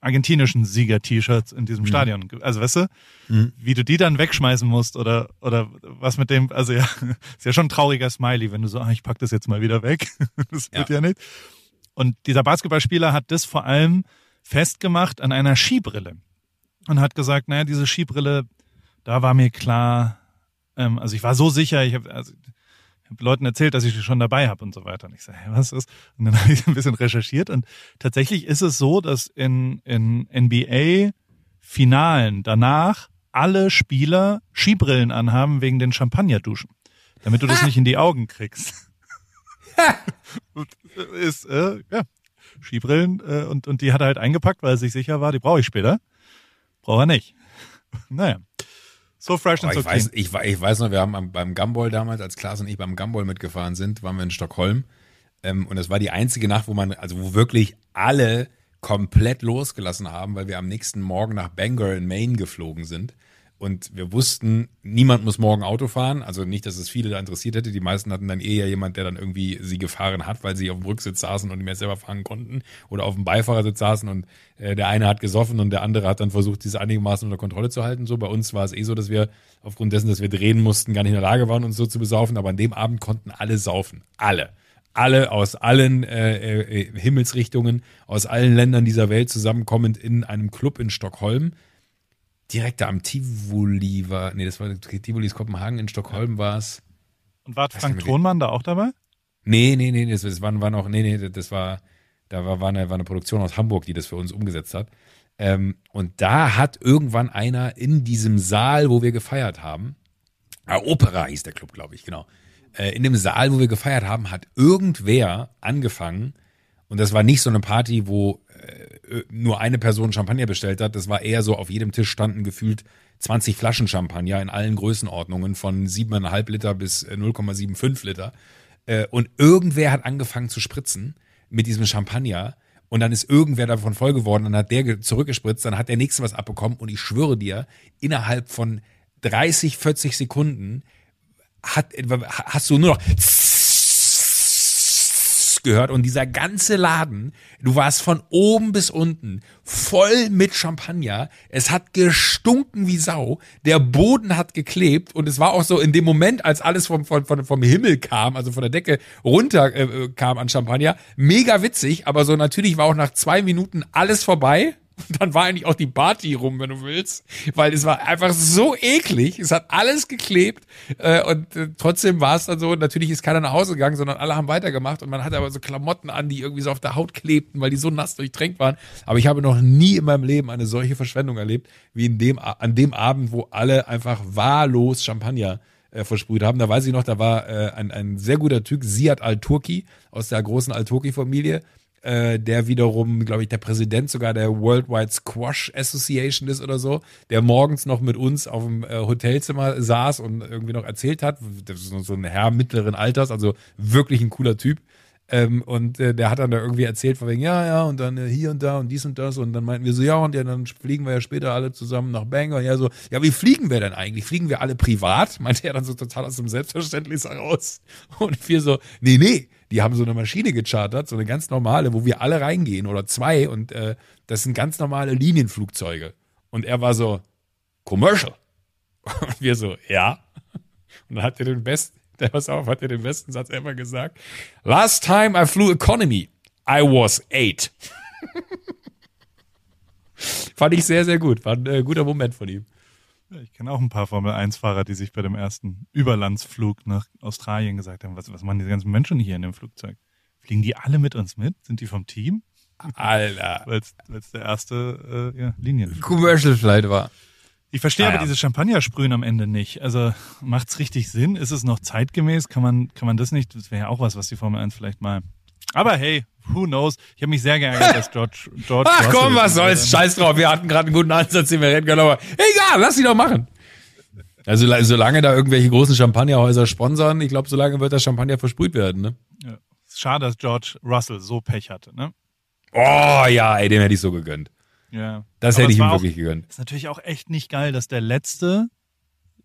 argentinischen Sieger-T-Shirts in diesem mhm. Stadion. Also weißt du, mhm. wie du die dann wegschmeißen musst oder oder was mit dem, also ja, ist ja schon ein trauriger Smiley, wenn du so, ah, ich pack das jetzt mal wieder weg. das ja. wird ja nicht. Und dieser Basketballspieler hat das vor allem festgemacht an einer Skibrille und hat gesagt, naja, diese Skibrille, da war mir klar, ähm, also ich war so sicher, ich habe also, habe Leuten erzählt, dass ich die schon dabei habe und so weiter. Und ich sage, hey, was ist? Und dann habe ich ein bisschen recherchiert und tatsächlich ist es so, dass in, in NBA-Finalen danach alle Spieler Skibrillen anhaben wegen den Champagnerduschen, damit du das nicht in die Augen kriegst. ist, äh, ja, Skibrillen äh, und, und die hat er halt eingepackt, weil er sich sicher war, die brauche ich später. Braucht er nicht. naja. So fresh and so ich clean. Weiß, ich, ich, weiß noch, wir haben beim Gumball damals, als Klaas und ich beim Gumball mitgefahren sind, waren wir in Stockholm. Ähm, und es war die einzige Nacht, wo man, also wo wirklich alle komplett losgelassen haben, weil wir am nächsten Morgen nach Bangor in Maine geflogen sind. Und wir wussten, niemand muss morgen Auto fahren. Also nicht, dass es viele da interessiert hätte. Die meisten hatten dann eher jemand, der dann irgendwie sie gefahren hat, weil sie auf dem Rücksitz saßen und nicht mehr selber fahren konnten. Oder auf dem Beifahrersitz saßen und äh, der eine hat gesoffen und der andere hat dann versucht, diese einigermaßen unter Kontrolle zu halten. So bei uns war es eh so, dass wir aufgrund dessen, dass wir drehen mussten, gar nicht in der Lage waren, uns so zu besaufen. Aber an dem Abend konnten alle saufen. Alle alle aus allen äh, äh, Himmelsrichtungen, aus allen Ländern dieser Welt zusammenkommend in einem Club in Stockholm direkt da am Tivoli war, nee, das war Tivoli ist Kopenhagen, in Stockholm war es. Und war Frank Thonmann da auch dabei? Nee, nee, nee, das, das war, war noch, nee, nee, das war, da war, war, eine, war eine Produktion aus Hamburg, die das für uns umgesetzt hat. Ähm, und da hat irgendwann einer in diesem Saal, wo wir gefeiert haben, ah, Opera hieß der Club, glaube ich, genau. Äh, in dem Saal, wo wir gefeiert haben, hat irgendwer angefangen, und das war nicht so eine Party, wo äh, nur eine Person Champagner bestellt hat, das war eher so, auf jedem Tisch standen gefühlt 20 Flaschen Champagner in allen Größenordnungen von 7,5 Liter bis äh, 0,75 Liter. Äh, und irgendwer hat angefangen zu spritzen mit diesem Champagner. Und dann ist irgendwer davon voll geworden, dann hat der ge- zurückgespritzt, dann hat der nächste was abbekommen. Und ich schwöre dir, innerhalb von 30, 40 Sekunden hat, hast du nur noch gehört und dieser ganze Laden, du warst von oben bis unten voll mit Champagner. Es hat gestunken wie Sau. Der Boden hat geklebt und es war auch so in dem Moment, als alles vom, vom, vom, Himmel kam, also von der Decke runter äh, kam an Champagner, mega witzig, aber so natürlich war auch nach zwei Minuten alles vorbei. Dann war eigentlich auch die Party rum, wenn du willst, weil es war einfach so eklig. Es hat alles geklebt äh, und äh, trotzdem war es dann so. Natürlich ist keiner nach Hause gegangen, sondern alle haben weitergemacht und man hatte aber so Klamotten an, die irgendwie so auf der Haut klebten, weil die so nass durchtränkt waren. Aber ich habe noch nie in meinem Leben eine solche Verschwendung erlebt wie in dem an dem Abend, wo alle einfach wahllos Champagner äh, versprüht haben. Da weiß ich noch, da war äh, ein, ein sehr guter Typ, Siad Al-Turki aus der großen Al-Turki-Familie äh, der wiederum, glaube ich, der Präsident sogar der Worldwide Squash Association ist oder so, der morgens noch mit uns auf dem äh, Hotelzimmer saß und irgendwie noch erzählt hat. Das ist so ein Herr mittleren Alters, also wirklich ein cooler Typ. Ähm, und äh, der hat dann da irgendwie erzählt, von wegen, ja, ja, und dann äh, hier und da und dies und das. Und dann meinten wir so, ja, und ja, dann fliegen wir ja später alle zusammen nach Bangor. Ja, so, ja, wie fliegen wir denn eigentlich? Fliegen wir alle privat? Meinte er dann so total aus dem Selbstverständnis heraus. Und wir so, nee, nee, die haben so eine Maschine gechartert, so eine ganz normale, wo wir alle reingehen oder zwei und äh, das sind ganz normale Linienflugzeuge. Und er war so, Commercial. Und wir so, ja. Und dann hat er den besten, der pass auf, hat er den besten Satz ever gesagt. Last time I flew economy, I was eight. Fand ich sehr, sehr gut. War ein äh, guter Moment von ihm. Ja, Ich kenne auch ein paar Formel-1-Fahrer, die sich bei dem ersten Überlandsflug nach Australien gesagt haben, was, was machen diese ganzen Menschen hier in dem Flugzeug? Fliegen die alle mit uns mit? Sind die vom Team? Alter. Weil es der erste äh, ja, Linien. Commercial Flight war. Ich verstehe Ah, aber ja. dieses Champagner-Sprühen am Ende nicht. Also macht's richtig Sinn? Ist es noch zeitgemäß? Kann man, kann man das nicht? Das wäre ja auch was, was die Formel 1 vielleicht mal. Aber hey, who knows? Ich habe mich sehr geärgert, dass George, George Ach Russell- komm, was soll's, scheiß drauf. Wir hatten gerade einen guten Ansatz, den wir retten können, aber egal, lass sie doch machen. Also solange da irgendwelche großen Champagnerhäuser sponsern, ich glaube, solange wird das Champagner versprüht werden, ne? Ja. Schade, dass George Russell so Pech hatte, ne? Oh ja, ey, dem hätte ich so gegönnt. Ja. Das Aber hätte ich ihm war auch- wirklich gegönnt. Ist natürlich auch echt nicht geil, dass der letzte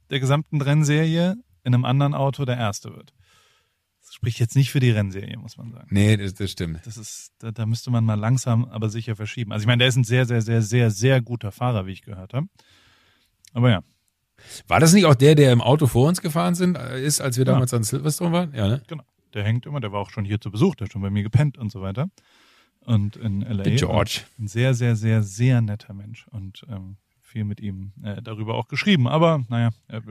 der gesamten Rennserie in einem anderen Auto der erste wird. Spricht jetzt nicht für die Rennserie, muss man sagen. Nee, das, das stimmt. Das ist, da, da müsste man mal langsam, aber sicher verschieben. Also ich meine, der ist ein sehr, sehr, sehr, sehr, sehr guter Fahrer, wie ich gehört habe. Aber ja, War das nicht auch der, der im Auto vor uns gefahren sind, äh, ist, als wir Ja. damals an Silverstone waren? Ja, ne? genau. Der hängt immer, der war auch schon hier zu Besuch, der hat schon bei mir gepennt und so weiter. Und in LA. Der George. Ein sehr, sehr, sehr, sehr netter Mensch und ähm, viel mit ihm äh, darüber auch geschrieben. Aber naja, er,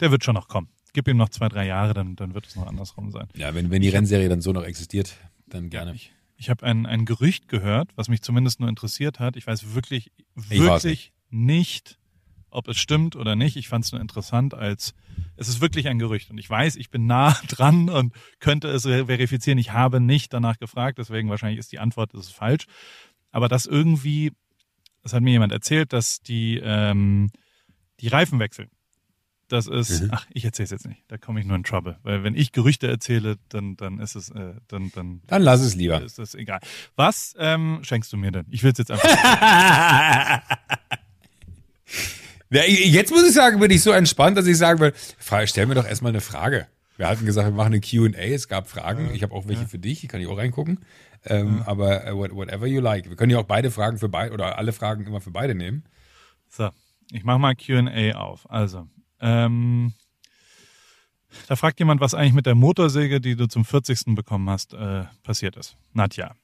der wird schon noch kommen. Gib ihm noch zwei, drei Jahre, dann, dann wird es noch andersrum sein. Ja, wenn, wenn die Rennserie dann so noch existiert, dann gerne. Ich, ich habe ein, ein Gerücht gehört, was mich zumindest nur interessiert hat. Ich weiß wirklich, wirklich nicht, ob es stimmt oder nicht. Ich fand es nur interessant, als es ist wirklich ein Gerücht. Und ich weiß, ich bin nah dran und könnte es ver- verifizieren. Ich habe nicht danach gefragt, deswegen wahrscheinlich ist die Antwort, es ist falsch. Aber dass irgendwie, das hat mir jemand erzählt, dass die, ähm, die Reifen wechseln. Das ist, Mhm. ach, ich erzähle es jetzt nicht. Da komme ich nur in Trouble. Weil wenn ich Gerüchte erzähle, dann, dann ist es, äh, dann, dann Dann lass es lieber. ist das egal. Was ähm, schenkst du mir denn? Ich will es jetzt einfach. Ja, jetzt muss ich sagen, bin ich so entspannt, dass ich sagen Fra- stell mir doch erstmal eine Frage. Wir hatten gesagt, wir machen eine Q&A, es gab Fragen. Ich habe auch welche für dich, die kann ich auch reingucken. Ähm, Aber äh, what- whatever you like. Wir können ja auch beide Fragen für beide oder alle Fragen immer für beide nehmen. so, ich mache mal Q&A auf. Also, ähm, da fragt jemand, was eigentlich mit der Motorsäge, die du zum 40. bekommen hast, äh, passiert ist. Nadja.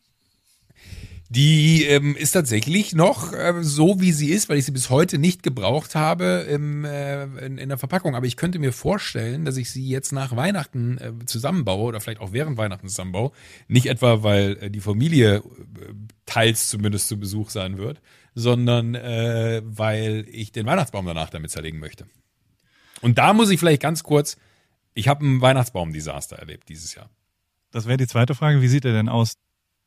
Die ähm, ist tatsächlich noch äh, so, wie sie ist, weil ich sie bis heute nicht gebraucht habe im, äh, in, in der Verpackung. Aber ich könnte mir vorstellen, dass ich sie jetzt nach Weihnachten äh, zusammenbaue oder vielleicht auch während Weihnachten zusammenbaue. Nicht etwa, weil äh, die Familie äh, teils zumindest zu Besuch sein wird, sondern äh, weil ich den Weihnachtsbaum danach damit zerlegen möchte. Und da muss ich vielleicht ganz kurz, ich habe ein Weihnachtsbaum-Desaster erlebt dieses Jahr. Das wäre die zweite Frage. Wie sieht er denn aus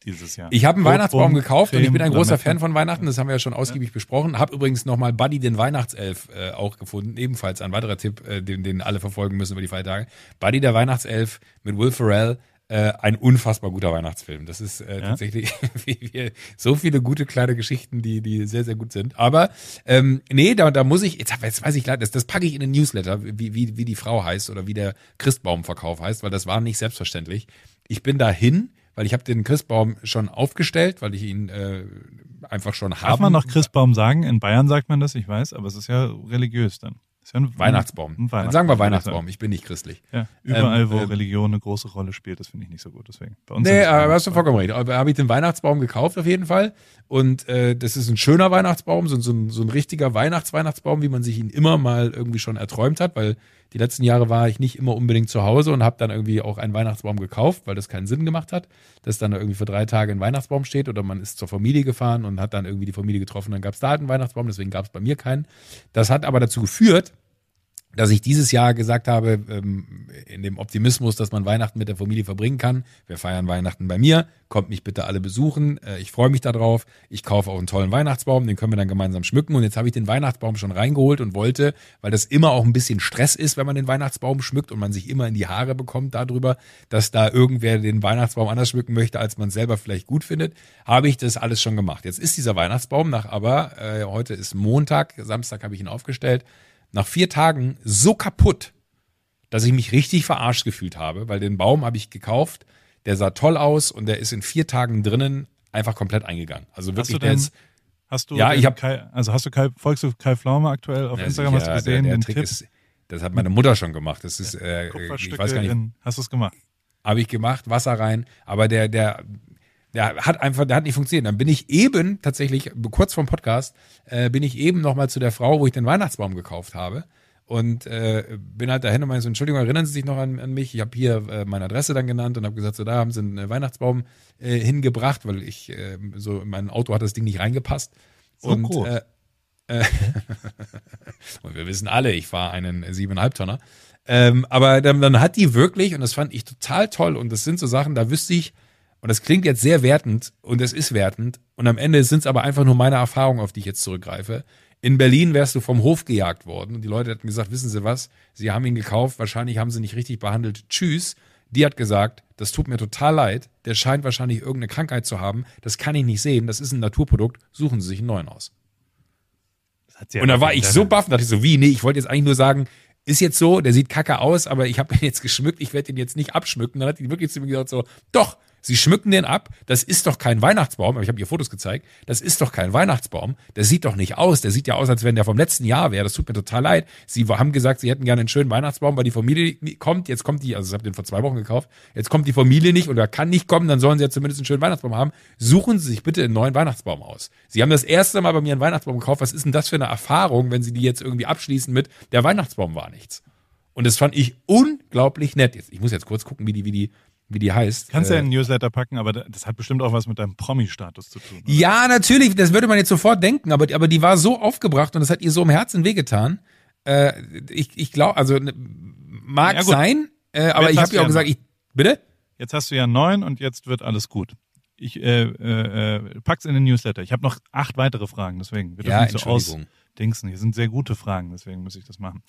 dieses Jahr? Ich habe einen Rot, Weihnachtsbaum gekauft und ich bin ein Creme großer oder Fan von Weihnachten. Das haben wir ja schon ausgiebig besprochen. Hab übrigens nochmal Buddy den Weihnachtself äh, auch gefunden. Ebenfalls ein weiterer Tipp, äh, den, den alle verfolgen müssen über die Feiertage. Buddy der Weihnachtself mit Will Ferrell. Äh, ein unfassbar guter Weihnachtsfilm. Das ist äh, Ja? tatsächlich wie so viele gute kleine Geschichten, die, die sehr, sehr gut sind. Aber ähm, nee, da, da muss ich, jetzt, jetzt weiß ich leider, das, das packe ich in den Newsletter, wie, wie, wie die Frau heißt oder wie der Christbaumverkauf heißt, weil das war nicht selbstverständlich. Ich bin dahin, weil ich habe den Christbaum schon aufgestellt, weil ich ihn äh, einfach schon habe. Darf man noch Christbaum sagen? In Bayern sagt man das, ich weiß, aber es ist ja religiös dann. Ist ja ein Weihnachtsbaum. Ein Dann sagen wir Weihnachtsbaum. Ich bin nicht christlich. Ja, überall, Ähm, wo ähm, Religion eine große Rolle spielt, das finde ich nicht so gut. Deswegen. Bei uns Nee, aber hast du Weihnachtsbaum. vollkommen recht. Aber habe ich den Weihnachtsbaum gekauft auf jeden Fall. Und äh, das ist ein schöner Weihnachtsbaum, so, so, ein, so ein richtiger Weihnachtsweihnachtsbaum, wie man sich ihn immer mal irgendwie schon erträumt hat, weil die letzten Jahre war ich nicht immer unbedingt zu Hause und habe dann irgendwie auch einen Weihnachtsbaum gekauft, weil das keinen Sinn gemacht hat, dass dann irgendwie für drei Tage ein Weihnachtsbaum steht oder man ist zur Familie gefahren und hat dann irgendwie die Familie getroffen, dann gab es da halt einen Weihnachtsbaum, deswegen gab es bei mir keinen. Das hat aber dazu geführt, dass ich dieses Jahr gesagt habe, ähm, in dem Optimismus, dass man Weihnachten mit der Familie verbringen kann. Wir feiern Weihnachten bei mir. Kommt mich bitte alle besuchen. Äh, ich freue mich darauf. Ich kaufe auch einen tollen Weihnachtsbaum. Den können wir dann gemeinsam schmücken. Und jetzt habe ich den Weihnachtsbaum schon reingeholt und wollte, weil das immer auch ein bisschen Stress ist, wenn man den Weihnachtsbaum schmückt und man sich immer in die Haare bekommt darüber, dass da irgendwer den Weihnachtsbaum anders schmücken möchte, als man selber vielleicht gut findet, habe ich das alles schon gemacht. Jetzt ist dieser Weihnachtsbaum nach aber, äh, heute ist Montag, Samstag habe ich ihn aufgestellt, nach vier Tagen so kaputt, dass ich mich richtig verarscht gefühlt habe, weil den Baum habe ich gekauft, der sah toll aus und der ist in vier Tagen drinnen einfach komplett eingegangen. Also Hast wirklich, du der denn, ist, hast du Ja, ich hab- Kai, also hast du Kai, folgst du Kai Pflaume aktuell auf Ja, Instagram, hast du gesehen, der, der den Trick Tipp? ist, das hat meine Mutter schon gemacht. Das ist, äh, ich weiß gar nicht, in, hast du es gemacht? habe ich gemacht, Wasser rein, aber der, der, der hat einfach, der hat nicht funktioniert. Dann bin ich eben tatsächlich, kurz vorm Podcast, äh, bin ich eben nochmal zu der Frau, wo ich den Weihnachtsbaum gekauft habe. Und äh, bin halt dahin und meinte so, Entschuldigung, erinnern Sie sich noch an, an mich? Ich habe hier äh, meine Adresse dann genannt und habe gesagt, so da haben Sie einen äh, Weihnachtsbaum äh, hingebracht, weil ich äh, so in mein Auto hat das Ding nicht reingepasst. So und, groß. Äh, äh, und wir wissen alle, ich fahre einen siebeneinhalb Tonner. Ähm, aber dann, dann hat die wirklich, und das fand ich total toll, und das sind so Sachen, da wüsste ich, und das klingt jetzt sehr wertend, und es ist wertend, und am Ende sind es aber einfach nur meine Erfahrungen, auf die ich jetzt zurückgreife. In Berlin wärst du vom Hof gejagt worden, und die Leute hätten gesagt, wissen Sie was, Sie haben ihn gekauft, wahrscheinlich haben Sie nicht richtig behandelt, tschüss. Die hat gesagt, das tut mir total leid, der scheint wahrscheinlich irgendeine Krankheit zu haben, das kann ich nicht sehen, das ist ein Naturprodukt, suchen Sie sich einen neuen aus. Und da war ich so baff, dachte ich so, wie, nee, ich wollte jetzt eigentlich nur sagen, ist jetzt so, der sieht kacke aus, aber ich habe ihn jetzt geschmückt, ich werde ihn jetzt nicht abschmücken. Dann hat die wirklich zu mir gesagt so, doch, sie schmücken den ab, das ist doch kein Weihnachtsbaum, ich habe ihr Fotos gezeigt, das ist doch kein Weihnachtsbaum, der sieht doch nicht aus, der sieht ja aus, als wenn der vom letzten Jahr wäre, das tut mir total leid. Sie haben gesagt, sie hätten gerne einen schönen Weihnachtsbaum, weil die Familie kommt, jetzt kommt die, also ich habe den vor zwei Wochen gekauft, jetzt kommt die Familie nicht oder kann nicht kommen, dann sollen sie ja zumindest einen schönen Weihnachtsbaum haben. Suchen Sie sich bitte einen neuen Weihnachtsbaum aus. Sie haben das erste Mal bei mir einen Weihnachtsbaum gekauft, was ist denn das für eine Erfahrung, wenn Sie die jetzt irgendwie abschließen mit, der Weihnachtsbaum war nichts. Und das fand ich unglaublich nett. Jetzt, ich muss jetzt kurz gucken, wie die, wie die, wie die heißt. Kannst du ja Äh, in den Newsletter packen, aber das hat bestimmt auch was mit deinem Promi-Status zu tun. oder? ja, natürlich, das würde man jetzt sofort denken, aber, aber die war so aufgebracht und das hat ihr so im Herzen wehgetan. Äh, ich ich glaube, also ne, mag Ja, sein, äh, aber Jetzt ich habe ihr auch ja gesagt, ich, bitte? Jetzt hast du ja neun und jetzt wird alles gut. Ich äh, äh, äh, pack's in den Newsletter. Ich habe noch acht weitere Fragen, deswegen. Wir Ja, nicht so ausdingsen. Hier sind sehr gute Fragen, deswegen muss ich das machen.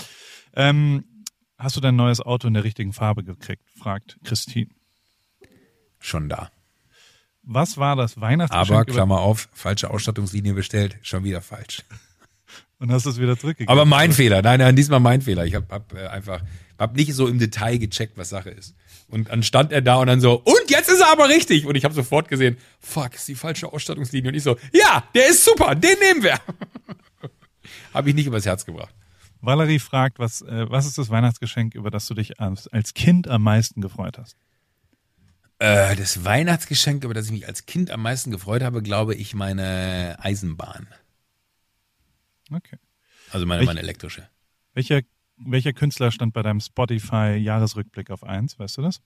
Ähm, hast du dein neues Auto in der richtigen Farbe gekriegt? fragt Christine. Schon da. Was war das Weihnachtsgeschenk? Aber, Klammer auf, falsche Ausstattungslinie bestellt, schon wieder falsch. und hast es wieder zurückgegeben. Aber mein Fehler, nein, nein, diesmal mein Fehler. Ich habe hab, äh, einfach, hab nicht so im Detail gecheckt, was Sache ist. Und dann stand er da und dann so, und jetzt ist er aber richtig. Und ich habe sofort gesehen, fuck, ist die falsche Ausstattungslinie. Und ich so, ja, der ist super, den nehmen wir. habe ich nicht übers Herz gebracht. Valerie fragt, was, äh, was ist das Weihnachtsgeschenk, über das du dich als, als Kind am meisten gefreut hast? Äh, das Weihnachtsgeschenk, über das ich mich als Kind am meisten gefreut habe, glaube ich, meine Eisenbahn. Okay. Also meine, Welch- meine elektrische. Welcher, welcher Künstler stand bei deinem Spotify-Jahresrückblick auf eins? Weißt du das?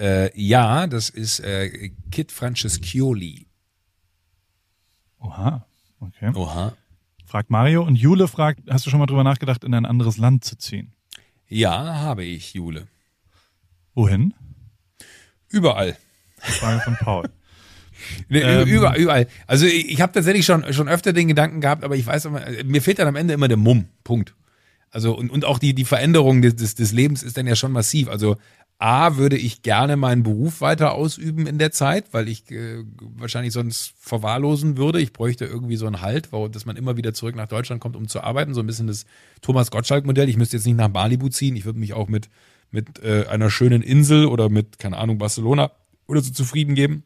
Äh, ja, das ist äh, Kit Francescioli. Oha. Okay. Oha. Fragt Mario. Und Jule fragt, hast du schon mal drüber nachgedacht, in ein anderes Land zu ziehen? Ja, habe ich, Jule. Wohin? Überall. Frage von Paul. Ähm. überall, überall. Also ich, ich habe tatsächlich schon, schon öfter den Gedanken gehabt, aber ich weiß immer, mir fehlt dann am Ende immer der Mumm. Punkt. Also und, und auch die, die Veränderung des, des, des Lebens ist dann ja schon massiv. Also A, würde ich gerne meinen Beruf weiter ausüben in der Zeit, weil ich äh, wahrscheinlich sonst verwahrlosen würde. Ich bräuchte irgendwie so einen Halt, wo, dass man immer wieder zurück nach Deutschland kommt, um zu arbeiten. So ein bisschen das Thomas Gottschalk-Modell. Ich müsste jetzt nicht nach Malibu ziehen. Ich würde mich auch mit, mit äh, einer schönen Insel oder mit, keine Ahnung, Barcelona oder so zufrieden geben.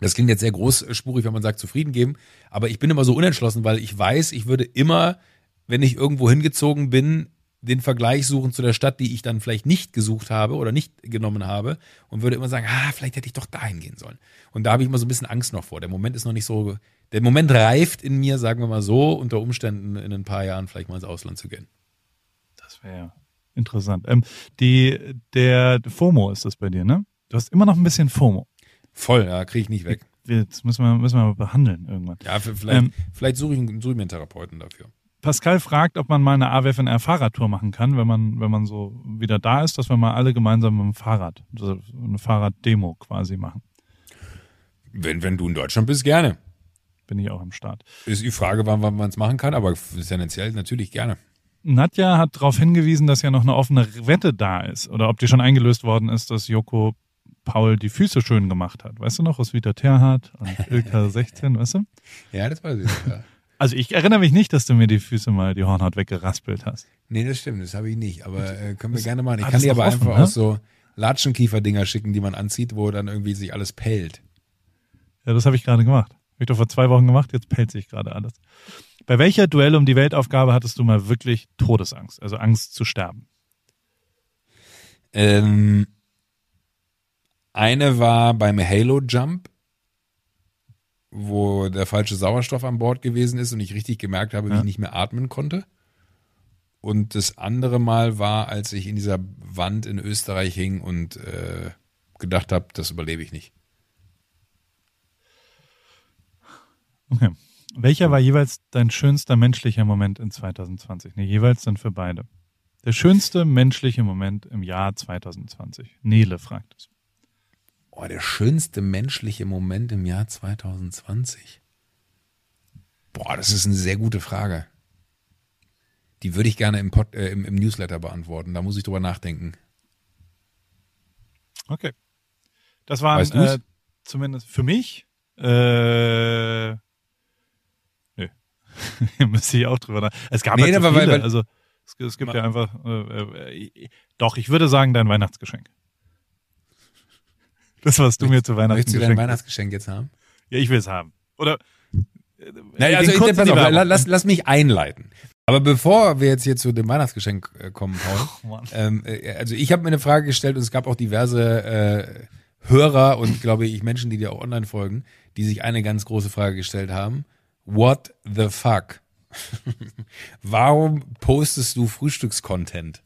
Das klingt jetzt sehr großspurig, wenn man sagt zufrieden geben, aber ich bin immer so unentschlossen, weil ich weiß, ich würde immer, wenn ich irgendwo hingezogen bin, den Vergleich suchen zu der Stadt, die ich dann vielleicht nicht gesucht habe oder nicht genommen habe und würde immer sagen, ah, vielleicht hätte ich doch dahin gehen sollen. Und da habe ich immer so ein bisschen Angst noch vor. Der Moment ist noch nicht so, der Moment reift in mir, sagen wir mal so, unter Umständen in ein paar Jahren vielleicht mal ins Ausland zu gehen. Das wäre interessant. Ähm, die, der FOMO ist das bei dir, ne? Du hast immer noch ein bisschen FOMO. Voll, ja, kriege ich nicht weg. Jetzt müssen wir, müssen wir mal behandeln irgendwann. Ja, vielleicht, Ähm, vielleicht suche ich, einen- suche ich mir einen Therapeuten dafür. Pascal fragt, ob man mal eine AWFNR Fahrradtour machen kann, wenn man, wenn man so wieder da ist, dass wir mal alle gemeinsam mit dem Fahrrad, so eine Fahrraddemo quasi machen. Wenn, wenn du in Deutschland bist, gerne. Bin ich auch am Start. Ist die Frage, wann, wann man es machen kann, aber tendenziell natürlich gerne. Nadja hat darauf hingewiesen, dass ja noch eine offene Wette da ist oder ob die schon eingelöst worden ist, dass Joko Paul die Füße schön gemacht hat. Weißt du noch, aus Vita Terhardt und Ilka 16, weißt du? Ja, das weiß ich. Ja. Also ich erinnere mich nicht, dass du mir die Füße mal die Hornhaut weggeraspelt hast. Nee, das stimmt, das habe ich nicht. Aber äh, können wir Das- gerne machen. Ich ah, kann dir aber offen, einfach ne? auch so Latschenkiefer-Dinger schicken, die man anzieht, wo dann irgendwie sich alles pellt. Ja, das habe ich gerade gemacht. Habe ich doch vor zwei Wochen gemacht, jetzt pellt sich gerade alles. Bei welcher Duell um die Weltaufgabe hattest du mal wirklich Todesangst, also Angst zu sterben? Ähm, eine war beim Halo Jump, wo der falsche Sauerstoff an Bord gewesen ist und ich richtig gemerkt habe, wie Ja. ich nicht mehr atmen konnte. Und das andere Mal war, als ich in dieser Wand in Österreich hing und äh, gedacht habe, das überlebe ich nicht. Okay. Welcher war jeweils dein schönster menschlicher Moment in 2020? Nee, jeweils dann für beide. Der schönste menschliche Moment im Jahr 2020. Nele fragt es. Oh, der schönste menschliche Moment im Jahr 2020. Boah, das ist eine sehr gute Frage. Die würde ich gerne im, Pod, äh, im, im Newsletter beantworten. Da muss ich drüber nachdenken. Okay. Das Weißt du's? äh, zumindest für mich. Äh, müsste ich auch drüber nach. Es gab Nee, halt so aber viele. weil- also es, es gibt ja einfach. Äh, äh, doch, ich würde sagen dein Weihnachtsgeschenk. Das, was du mir zu Weihnachten Möchtest du dein. Weihnachtsgeschenk jetzt haben? Ja, ich will es haben. Oder. äh, Naja, also kurzen pass auf, lass, lass mich einleiten. Aber bevor wir jetzt hier zu dem Weihnachtsgeschenk äh, kommen, Paul, Oh, ähm, äh, also ich habe mir eine Frage gestellt und es gab auch diverse äh, Hörer und glaube ich Menschen, die dir auch online folgen, die sich eine ganz große Frage gestellt haben. What the fuck? Warum postest du Frühstückscontent?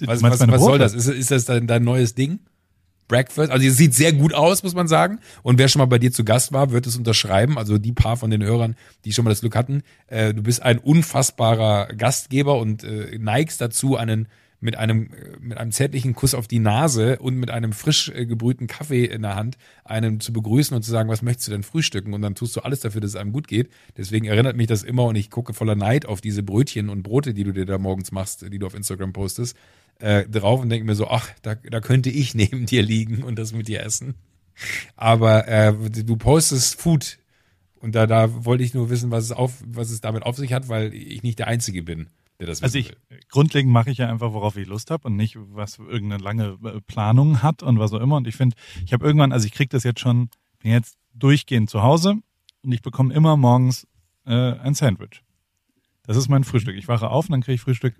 Was, was, was soll das? Ist, ist das dein, dein neues Ding? Breakfast? Also es sieht sehr gut aus, muss man sagen. Und wer schon mal bei dir zu Gast war, wird es unterschreiben. Also die paar von den Hörern, die schon mal das Glück hatten. Äh, du bist ein unfassbarer Gastgeber und äh, neigst dazu, einen mit einem mit einem zärtlichen Kuss auf die Nase und mit einem frisch äh, gebrühten Kaffee in der Hand einen zu begrüßen und zu sagen, was möchtest du denn frühstücken? Und dann tust du alles dafür, dass es einem gut geht. Deswegen erinnert mich das immer und ich gucke voller Neid auf diese Brötchen und Brote, die du dir da morgens machst, die du auf Instagram postest, äh, drauf und denke mir so, ach, da, da könnte ich neben dir liegen und das mit dir essen. Aber äh, du postest Food und da, da wollte ich nur wissen, was es, auf, was es damit auf sich hat, weil ich nicht der Einzige bin, Also ich, will. grundlegend mache ich ja einfach, worauf ich Lust habe und nicht, was irgendeine lange äh, Planung hat und was auch immer. Und ich finde, ich habe irgendwann, also ich kriege das jetzt schon, bin jetzt durchgehend zu Hause und ich bekomme immer morgens äh, ein Sandwich. Das ist mein Frühstück. Ich wache auf und dann kriege ich Frühstück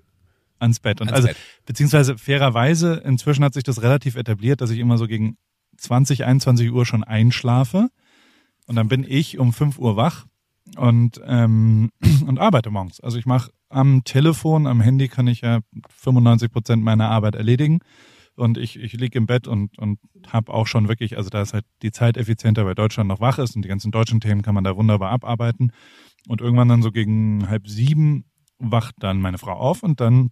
ans Bett. Und Ans also, Bett. beziehungsweise fairerweise, inzwischen hat sich das relativ etabliert, dass ich immer so gegen 20, 21 Uhr schon einschlafe. Und dann bin ich um 5 Uhr wach und, ähm, und arbeite morgens. Also ich mache am Telefon, am Handy kann ich ja 95 Prozent meiner Arbeit erledigen. Und ich, ich lieg im Bett und, und habe auch schon wirklich, also da ist halt die Zeit effizienter, weil Deutschland noch wach ist und die ganzen deutschen Themen kann man da wunderbar abarbeiten. Und irgendwann dann so gegen halb sieben wacht dann meine Frau auf und dann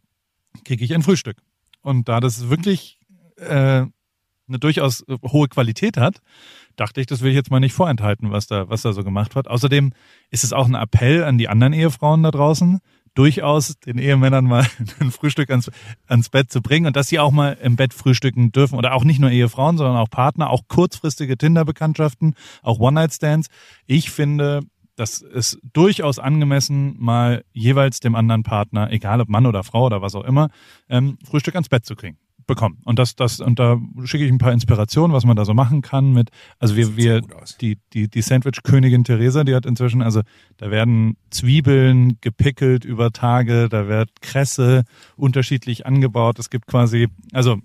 kriege ich ein Frühstück. Und da das wirklich äh, eine durchaus hohe Qualität hat, dachte ich, das will ich jetzt mal nicht vorenthalten, was da, was da so gemacht wird. Außerdem ist es auch ein Appell an die anderen Ehefrauen da draußen, durchaus den Ehemännern mal ein Frühstück ans, ans Bett zu bringen und dass sie auch mal im Bett frühstücken dürfen. Oder auch nicht nur Ehefrauen, sondern auch Partner, auch kurzfristige Tinder-Bekanntschaften, auch One-Night-Stands. Ich finde, das ist durchaus angemessen, mal jeweils dem anderen Partner, egal ob Mann oder Frau oder was auch immer, ähm, Frühstück ans Bett zu kriegen bekommen. Und das, das, und da schicke ich ein paar Inspirationen, was man da so machen kann mit, also wir, wir, die, die, die Sandwich-Königin Theresa, die hat inzwischen, also da werden Zwiebeln gepickelt über Tage, da wird Kresse unterschiedlich angebaut. Es gibt quasi, also,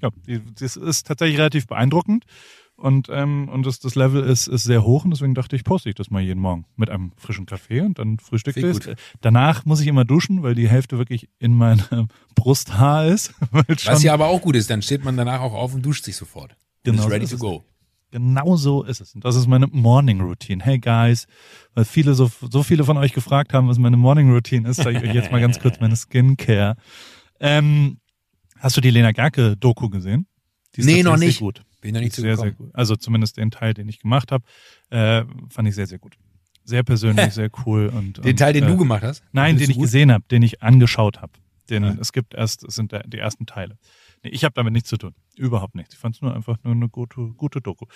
ja, das ist tatsächlich relativ beeindruckend. Und, ähm, und das, das Level ist, ist sehr hoch und deswegen dachte ich, poste ich das mal jeden Morgen mit einem frischen Kaffee und dann ich gut. Danach muss ich immer duschen, weil die Hälfte wirklich in meinem Brusthaar ist. Was ja aber auch gut ist, dann steht man danach auch auf und duscht sich sofort. Genau ist so ready ist to es. go. Genau so ist es. Und das ist meine Morning Routine. Hey guys, weil viele so, so viele von euch gefragt haben, was meine Morning Routine ist, zeige ich euch jetzt mal ganz kurz meine Skincare. Ähm, hast du die Lena Gerke Doku gesehen? Die ist Nee, noch nicht. Gut. Bin da nicht sehr, sehr gut. Also zumindest den Teil, den ich gemacht habe, äh, fand ich sehr, sehr gut. Sehr persönlich, sehr cool. Und, Den und, Teil, den äh, du gemacht hast? Nein, den ich gut? gesehen habe, den ich angeschaut habe. Den Ja. es gibt erst, es sind die ersten Teile. Nee, ich habe damit nichts zu tun. Überhaupt nichts. Ich fand es nur einfach nur eine gute, gute Doku.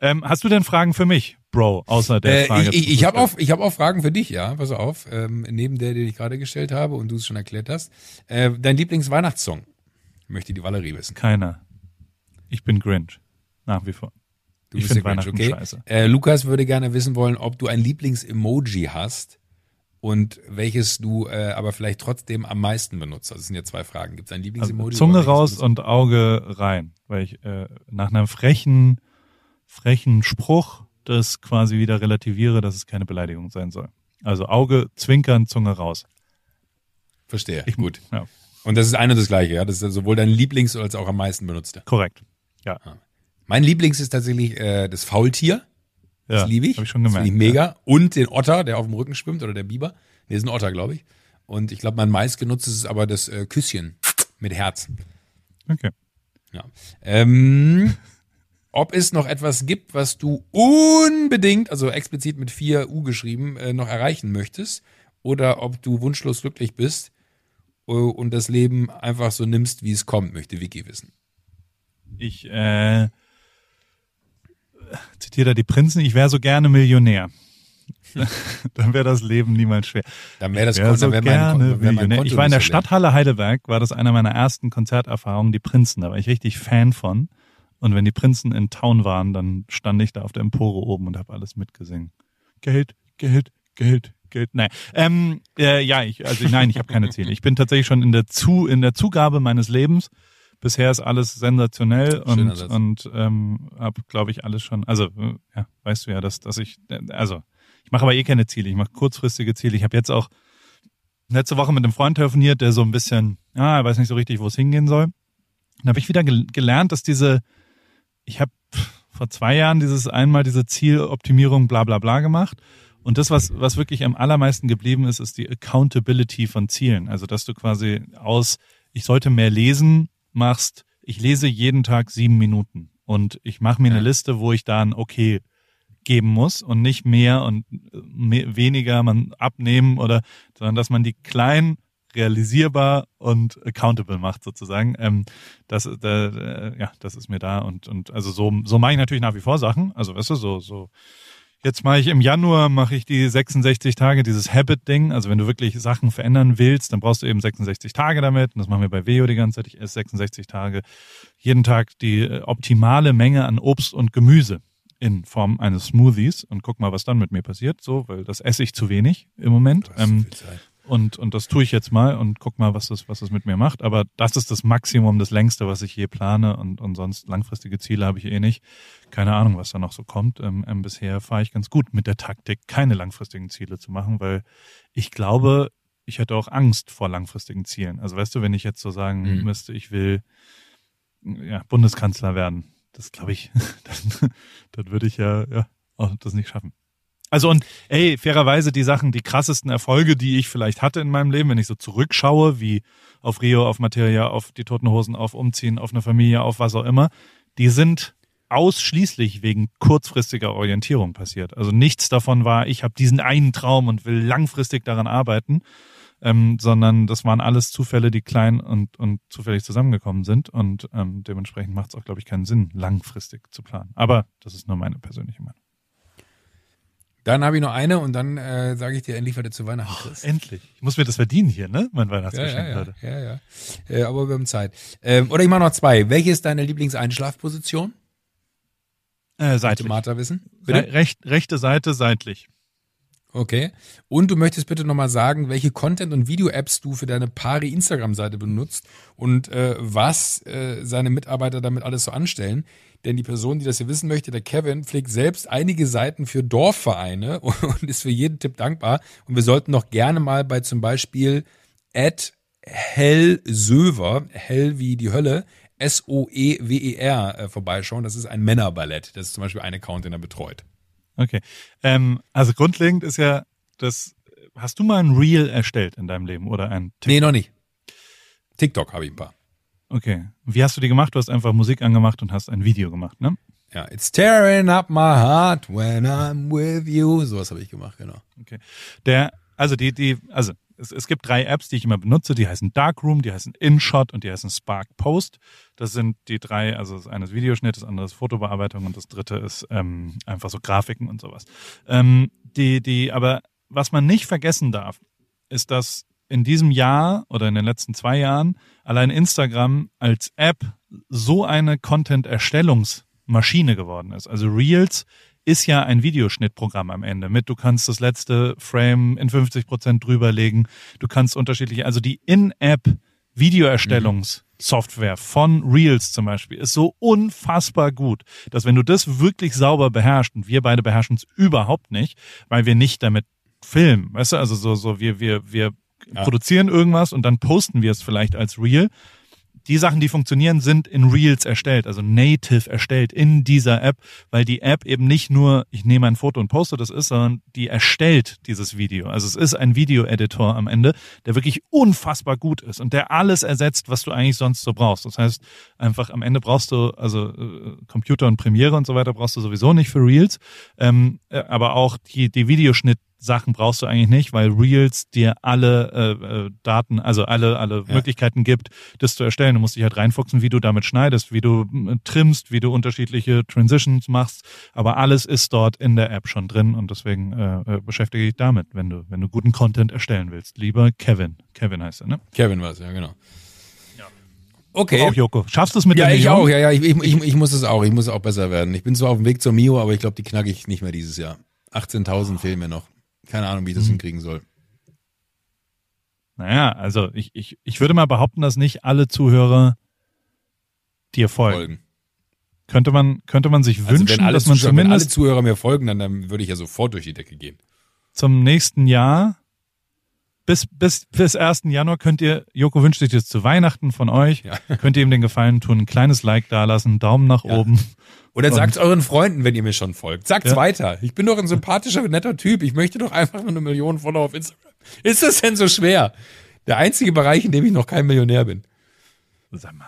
Ähm, hast du denn Fragen für mich, Bro, außer der Äh, Frage? ich ich, ich habe auch, ich hab auch Fragen für dich, ja. Pass auf. Ähm, neben der, die ich gerade gestellt habe und du es schon erklärt hast. Äh, dein Lieblingsweihnachtssong? Möchte die Valerie wissen. Keiner. Ich bin Grinch. Nach wie vor. Du ich bist finde Weihnachten okay. scheiße. Äh, Lukas würde gerne wissen wollen, ob du ein Lieblings-Emoji hast und welches du äh, aber vielleicht trotzdem am meisten benutzt. Das sind ja zwei Fragen. Gibt es ein Lieblings-Emoji? Also, Zunge raus und Auge rein. Weil ich äh, nach einem frechen, frechen Spruch das quasi wieder relativiere, dass es keine Beleidigung sein soll. Also Auge, Zwinkern, Zunge raus. Verstehe. Ich, Gut. Ja, Und das ist eine und das gleiche, ja. Das ist sowohl dein Lieblings- als auch am meisten benutzte. korrekt. Ja. Mein Lieblings ist tatsächlich äh, das Faultier. Das ja, liebe ich. Hab ich schon Das gemerkt. finde ich mega. Und den Otter, der auf dem Rücken schwimmt, oder der Biber. Nee, ist ein Otter, glaube ich. Und ich glaube, mein meistgenutztes ist aber das äh, Küsschen mit Herz. Ja. Okay. Ja. Ähm, ob es noch etwas gibt, was du unbedingt, also explizit mit 4 U geschrieben, äh, noch erreichen möchtest. Oder ob du wunschlos glücklich bist äh, und das Leben einfach so nimmst, wie es kommt, möchte Vicky wissen. Ich äh, zitiere da die Prinzen, ich wäre so gerne Millionär. Dann wäre das Leben niemals schwer. Dann wäre das Konto, so wär mein, gerne Kon- wär mein Ich war in der. Stadthalle Heidelberg, war das einer meiner ersten Konzerterfahrungen, die Prinzen. Da war ich richtig Fan von. Und wenn die Prinzen in Town waren, dann stand ich da auf der Empore oben und habe alles mitgesungen. Geld, Geld, Geld, Geld. Nein, ähm, äh, ja, ich, also nein, ich habe keine Ziele. Ich bin tatsächlich schon in der Zu, in der Zugabe meines Lebens. Bisher ist alles sensationell Schöner und Satz. und ähm, habe, glaube ich, alles schon. Also äh, ja, weißt du ja, dass dass ich äh, also ich mache aber eh keine Ziele. Ich mache kurzfristige Ziele. Ich habe jetzt auch letzte Woche mit einem Freund telefoniert, der so ein bisschen, ja, er weiß nicht so richtig, wo es hingehen soll. Dann habe ich wieder gel gelernt, dass diese, ich habe vor zwei Jahren dieses einmal diese Zieloptimierung bla bla bla gemacht. Und das, was, was wirklich am allermeisten geblieben ist, ist die Accountability von Zielen. Also, dass du quasi aus, ich sollte mehr lesen, machst, ich lese jeden Tag sieben Minuten. Und ich mache mir eine Ja. Liste, wo ich da ein Okay geben muss und nicht mehr und mehr, weniger man abnehmen oder, sondern dass man die klein realisierbar und accountable macht sozusagen. Ähm, das, da, äh, ja, das ist mir da und und also so so mache ich natürlich nach wie vor Sachen. Also weißt du so so. Jetzt mache ich im Januar mache ich die 66 Tage dieses Habit-Ding. Also wenn du wirklich Sachen verändern willst, dann brauchst du eben 66 Tage damit. Und das machen wir bei Veo die ganze Zeit. Ich esse 66 Tage jeden Tag die äh, optimale Menge an Obst und Gemüse in Form eines Smoothies und guck mal, was dann mit mir passiert. So, weil das esse ich zu wenig im Moment. Ähm, viel Zeit. Und, und das tue ich jetzt mal und guck mal, was das, was das mit mir macht. Aber das ist das Maximum, das längste, was ich je plane. Und, und sonst langfristige Ziele habe ich eh nicht. Keine Ahnung, was da noch so kommt. Ähm, ähm, bisher fahre ich ganz gut mit der Taktik, keine langfristigen Ziele zu machen, weil ich glaube, ich hätte auch Angst vor langfristigen Zielen. Also weißt du, wenn ich jetzt so sagen mhm. müsste, ich will ja, Bundeskanzler werden, das glaube ich, dann, dann würde ich ja, ja auch das nicht schaffen. Also und ey, fairerweise die Sachen, die krassesten Erfolge, die ich vielleicht hatte in meinem Leben, wenn ich so zurückschaue, wie auf Rio, auf Materia, auf die Toten Hosen, auf Umziehen, auf eine Familie, auf was auch immer, die sind ausschließlich wegen kurzfristiger Orientierung passiert. Also nichts davon war, ich habe diesen einen Traum und will langfristig daran arbeiten, ähm, sondern das waren alles Zufälle, die klein und, und zufällig zusammengekommen sind und ähm, dementsprechend macht es auch, glaube ich, keinen Sinn, langfristig zu planen. Aber das ist nur meine persönliche Meinung. Dann habe ich noch eine und dann äh, sage ich dir endlich, was du zu Weihnachten kriegst. Endlich. Ich muss mir das verdienen hier, ne? Mein Weihnachtsgeschenk ja, ja, ja, ja, ja. Äh, aber wir haben Zeit. Ähm, oder ich mache noch zwei. Welche ist deine Lieblingseinschlafposition? Äh, seitlich. Martha wissen? Bitte? Recht, rechte Seite seitlich. Okay. Und du möchtest bitte nochmal sagen, welche Content- und Video-Apps du für deine Pari-Instagram-Seite benutzt und äh, was äh, seine Mitarbeiter damit alles so anstellen. Denn die Person, die das hier wissen möchte, der Kevin, pflegt selbst einige Seiten für Dorfvereine und ist für jeden Tipp dankbar. Und wir sollten noch gerne mal bei zum Beispiel at Hellsöver, hell wie die Hölle, S-O-E-W-E-R äh, vorbeischauen. Das ist ein Männerballett. Das ist zum Beispiel ein Account, den er betreut. Okay. Ähm, also grundlegend ist ja das, hast du mal ein Reel erstellt in deinem Leben oder ein TikTok? Nee, noch nicht. TikTok habe ich ein paar. Okay. Wie hast du die gemacht? Du hast einfach Musik angemacht und hast ein Video gemacht, ne? Ja, it's tearing up my heart when I'm with you. Sowas habe ich gemacht, genau. Okay. Der, also die, die, also es, es gibt drei Apps, die ich immer benutze. Die heißen Darkroom, die heißen InShot und die heißen Spark Post. Das sind die drei, also das eine ist Videoschnitt, das andere ist Fotobearbeitung und das dritte ist ähm, einfach so Grafiken und sowas. Ähm, die, die, aber was man nicht vergessen darf, ist, dass in diesem Jahr oder in den letzten zwei Jahren allein Instagram als App so eine Content-Erstellungsmaschine geworden ist. Also Reels ist ja ein Videoschnittprogramm am Ende mit, du kannst das letzte Frame in 50 Prozent drüberlegen, du kannst unterschiedliche, also die In-App Videoerstellungssoftware von Reels zum Beispiel ist so unfassbar gut, dass wenn du das wirklich sauber beherrschst, und wir beide beherrschen es überhaupt nicht, weil wir nicht damit filmen, weißt du, also so, so, wir, wir, wir ja. produzieren irgendwas und dann posten wir es vielleicht als Reel. Die Sachen, die funktionieren, sind in Reels erstellt, also native erstellt in dieser App, weil die App eben nicht nur, ich nehme ein Foto und poste das ist, sondern die erstellt dieses Video. Also es ist ein Video-Editor am Ende, der wirklich unfassbar gut ist und der alles ersetzt, was du eigentlich sonst so brauchst. Das heißt, einfach am Ende brauchst du, also äh, Computer und Premiere und so weiter brauchst du sowieso nicht für Reels, ähm, äh, aber auch die, die Videoschnitt Sachen brauchst du eigentlich nicht, weil Reels dir alle äh, äh, Daten, also alle alle ja. Möglichkeiten gibt, das zu erstellen. Du musst dich halt reinfuchsen, wie du damit schneidest, wie du trimmst, wie du unterschiedliche Transitions machst. Aber alles ist dort in der App schon drin und deswegen äh, äh beschäftige dich damit, wenn du wenn du guten Content erstellen willst. Lieber Kevin, Kevin heißt er, ne? Kevin war es, ja genau. Okay. Auch Joko. Schaffst du es mit ja, der Ja, ich auch. Ja, ja. Ich, ich, ich, ich muss es auch. Ich muss auch besser werden. Ich bin zwar auf dem Weg zur Mio, aber ich glaube, die knacke ich nicht mehr dieses Jahr. 18.000 fehlen mir noch. Keine Ahnung, wie ich das hm. hinkriegen soll. Naja, also ich, ich, ich würde mal behaupten, dass nicht alle Zuhörer dir folgen. folgen. Könnte man, könnte man sich also wünschen, dass man Zuschauer, zumindest. Wenn alle Zuhörer mir folgen, dann, dann würde ich ja sofort durch die Decke gehen. Zum nächsten Jahr, bis, bis, bis 1. Januar könnt ihr, Joko wünscht sich das zu Weihnachten von euch, ja. könnt ihr ihm den Gefallen tun, ein kleines Like dalassen, Daumen nach ja. oben oder sagt euren Freunden, wenn ihr mir schon folgt. Sagt's ja. weiter. Ich bin doch ein sympathischer, netter Typ. Ich möchte doch einfach nur eine Million Follower auf Instagram. Ist das denn so schwer? Der einzige Bereich, in dem ich noch kein Millionär bin. Sag mal.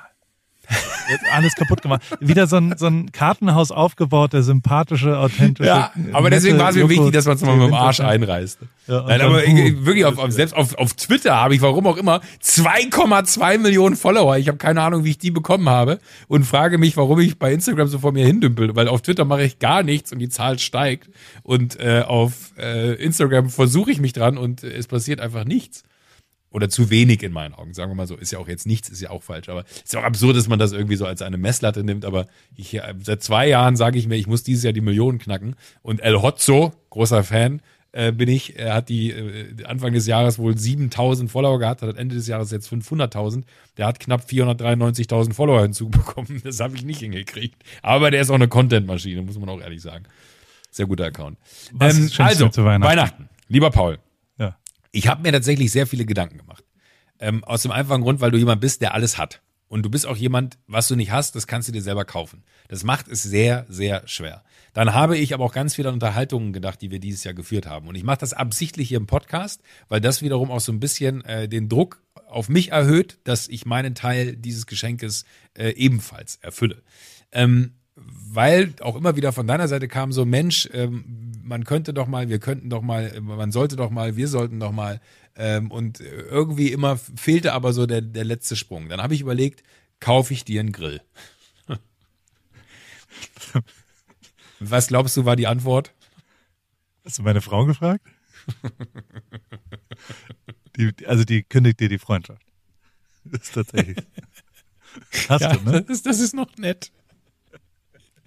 Jetzt alles kaputt gemacht. Wieder so ein, so ein Kartenhaus aufgebaut, der sympathische, authentische. Ja, aber deswegen war es mir wichtig, dass man es mal mit dem Arsch einreißt. Ja, Nein, aber ich, wirklich, auf, auf, selbst auf, auf Twitter habe ich, warum auch immer, 2,2 Millionen Follower. Ich habe keine Ahnung, wie ich die bekommen habe und frage mich, warum ich bei Instagram so vor mir hindümpel, weil auf Twitter mache ich gar nichts und die Zahl steigt und äh, auf äh, Instagram versuche ich mich dran und äh, es passiert einfach nichts oder zu wenig in meinen Augen, sagen wir mal so. Ist ja auch jetzt nichts, ist ja auch falsch. Aber ist ja auch absurd, dass man das irgendwie so als eine Messlatte nimmt. Aber ich, äh, seit zwei Jahren sage ich mir, ich muss dieses Jahr die Millionen knacken. Und El Hotzo, großer Fan, äh, bin ich. Er hat die äh, Anfang des Jahres wohl 7000 Follower gehabt, hat Ende des Jahres jetzt 500.000. Der hat knapp 493.000 Follower hinzubekommen. Das habe ich nicht hingekriegt. Aber der ist auch eine Content-Maschine, muss man auch ehrlich sagen. Sehr guter Account. Was Ähm, also, zu Weihnachten? Weihnachten. Lieber Paul. Ich habe mir tatsächlich sehr viele Gedanken gemacht. Ähm, aus dem einfachen Grund, weil du jemand bist, der alles hat. Und du bist auch jemand, was du nicht hast, das kannst du dir selber kaufen. Das macht es sehr, sehr schwer. Dann habe ich aber auch ganz viel an Unterhaltungen gedacht, die wir dieses Jahr geführt haben. Und ich mache das absichtlich hier im Podcast, weil das wiederum auch so ein bisschen äh, den Druck auf mich erhöht, dass ich meinen Teil dieses Geschenkes äh, ebenfalls erfülle. Ähm, weil auch immer wieder von deiner Seite kam so, Mensch, ähm, man könnte doch mal, wir könnten doch mal, äh, man sollte doch mal, wir sollten doch mal. Ähm, und irgendwie immer fehlte aber so der, der letzte Sprung. Dann habe ich überlegt, kaufe ich dir einen Grill? Was glaubst du, war die Antwort? Hast du meine Frau gefragt? die- also die kündigt dir die Freundschaft. Das ist tatsächlich. Hast Ja, du, ne? das, ist, das ist noch nett.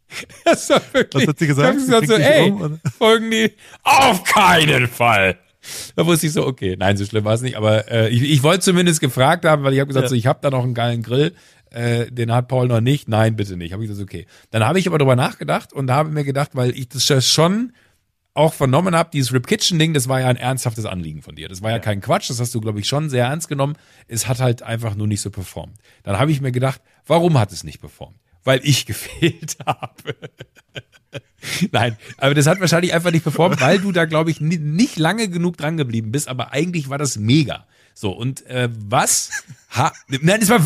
Das war wirklich. Was hat sie gesagt? Ich hab gesagt so, ey, um, folgen die? Auf keinen Fall. Da wusste ich so, okay, nein, so schlimm war es nicht, aber äh, ich, ich wollte zumindest gefragt haben, weil ich habe gesagt, Ja. so, ich habe da noch einen geilen Grill, äh, den hat Paul noch nicht. Nein, bitte nicht. Habe ich gesagt, okay. Dann habe ich aber drüber nachgedacht und habe mir gedacht, weil ich das schon auch vernommen habe, dieses Rip Kitchen Ding, das war ja ein ernsthaftes Anliegen von dir. Das war ja, kein Quatsch, das hast du, glaube ich, schon sehr ernst genommen. Es hat halt einfach nur nicht so performt. Dann habe ich mir gedacht, warum hat es nicht performt? Weil ich gefehlt habe. Nein, aber das hat wahrscheinlich einfach nicht performt, weil du da, glaube ich, ni- nicht lange genug dran geblieben bist, aber eigentlich war das mega. So, und äh, was? Ha, nein, das war,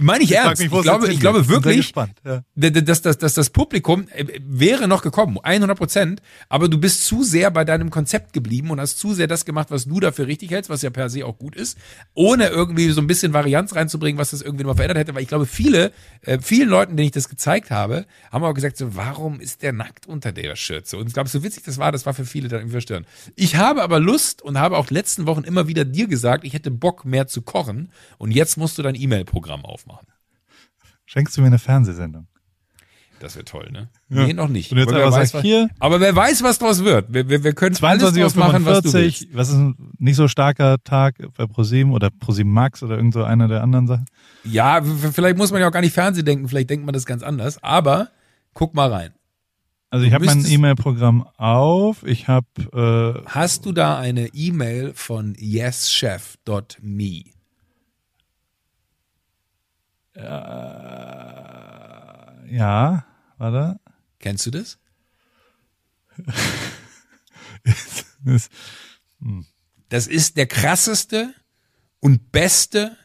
meine ich ernst. mich, wo ich glaube, ich glaube wirklich, gespannt, ja. dass, dass, dass das Publikum äh, wäre noch gekommen, 100 Prozent, aber du bist zu sehr bei deinem Konzept geblieben und hast zu sehr das gemacht, was du dafür richtig hältst, was ja per se auch gut ist, ohne irgendwie so ein bisschen Varianz reinzubringen, was das irgendwie mal verändert hätte, weil ich glaube, viele, äh, vielen Leuten, denen ich das gezeigt habe, haben auch gesagt, so, warum ist der nackt unter der Schürze? Und ich glaube, so witzig das war, das war für viele dann irgendwie verstörend. Ich habe aber Lust und habe auch letzten Wochen immer wieder dir gesagt, ich hätte Bock mehr zu kochen und jetzt musst du dein E-Mail-Programm aufmachen. Schenkst du mir eine Fernsehsendung? Das wäre toll, ne? Ja. Nee, noch nicht. Und jetzt Aber wer, weiß, was, hier- aber wer weiß, was draus wird. Wir, wir, wir können alles draus machen, was du willst. 22.45 was ist ein nicht so starker Tag bei ProSieben oder ProSieben Max oder irgend so einer der anderen Sachen? Ja, vielleicht muss man ja auch gar nicht Fernsehen denken, vielleicht denkt man das ganz anders. Aber guck mal rein. Also ich habe mein E-Mail-Programm auf. Ich habe äh, Hast du da eine E-Mail von yeschef.me? Äh, ja, warte. Kennst du das? Das- ist der krasseste und beste,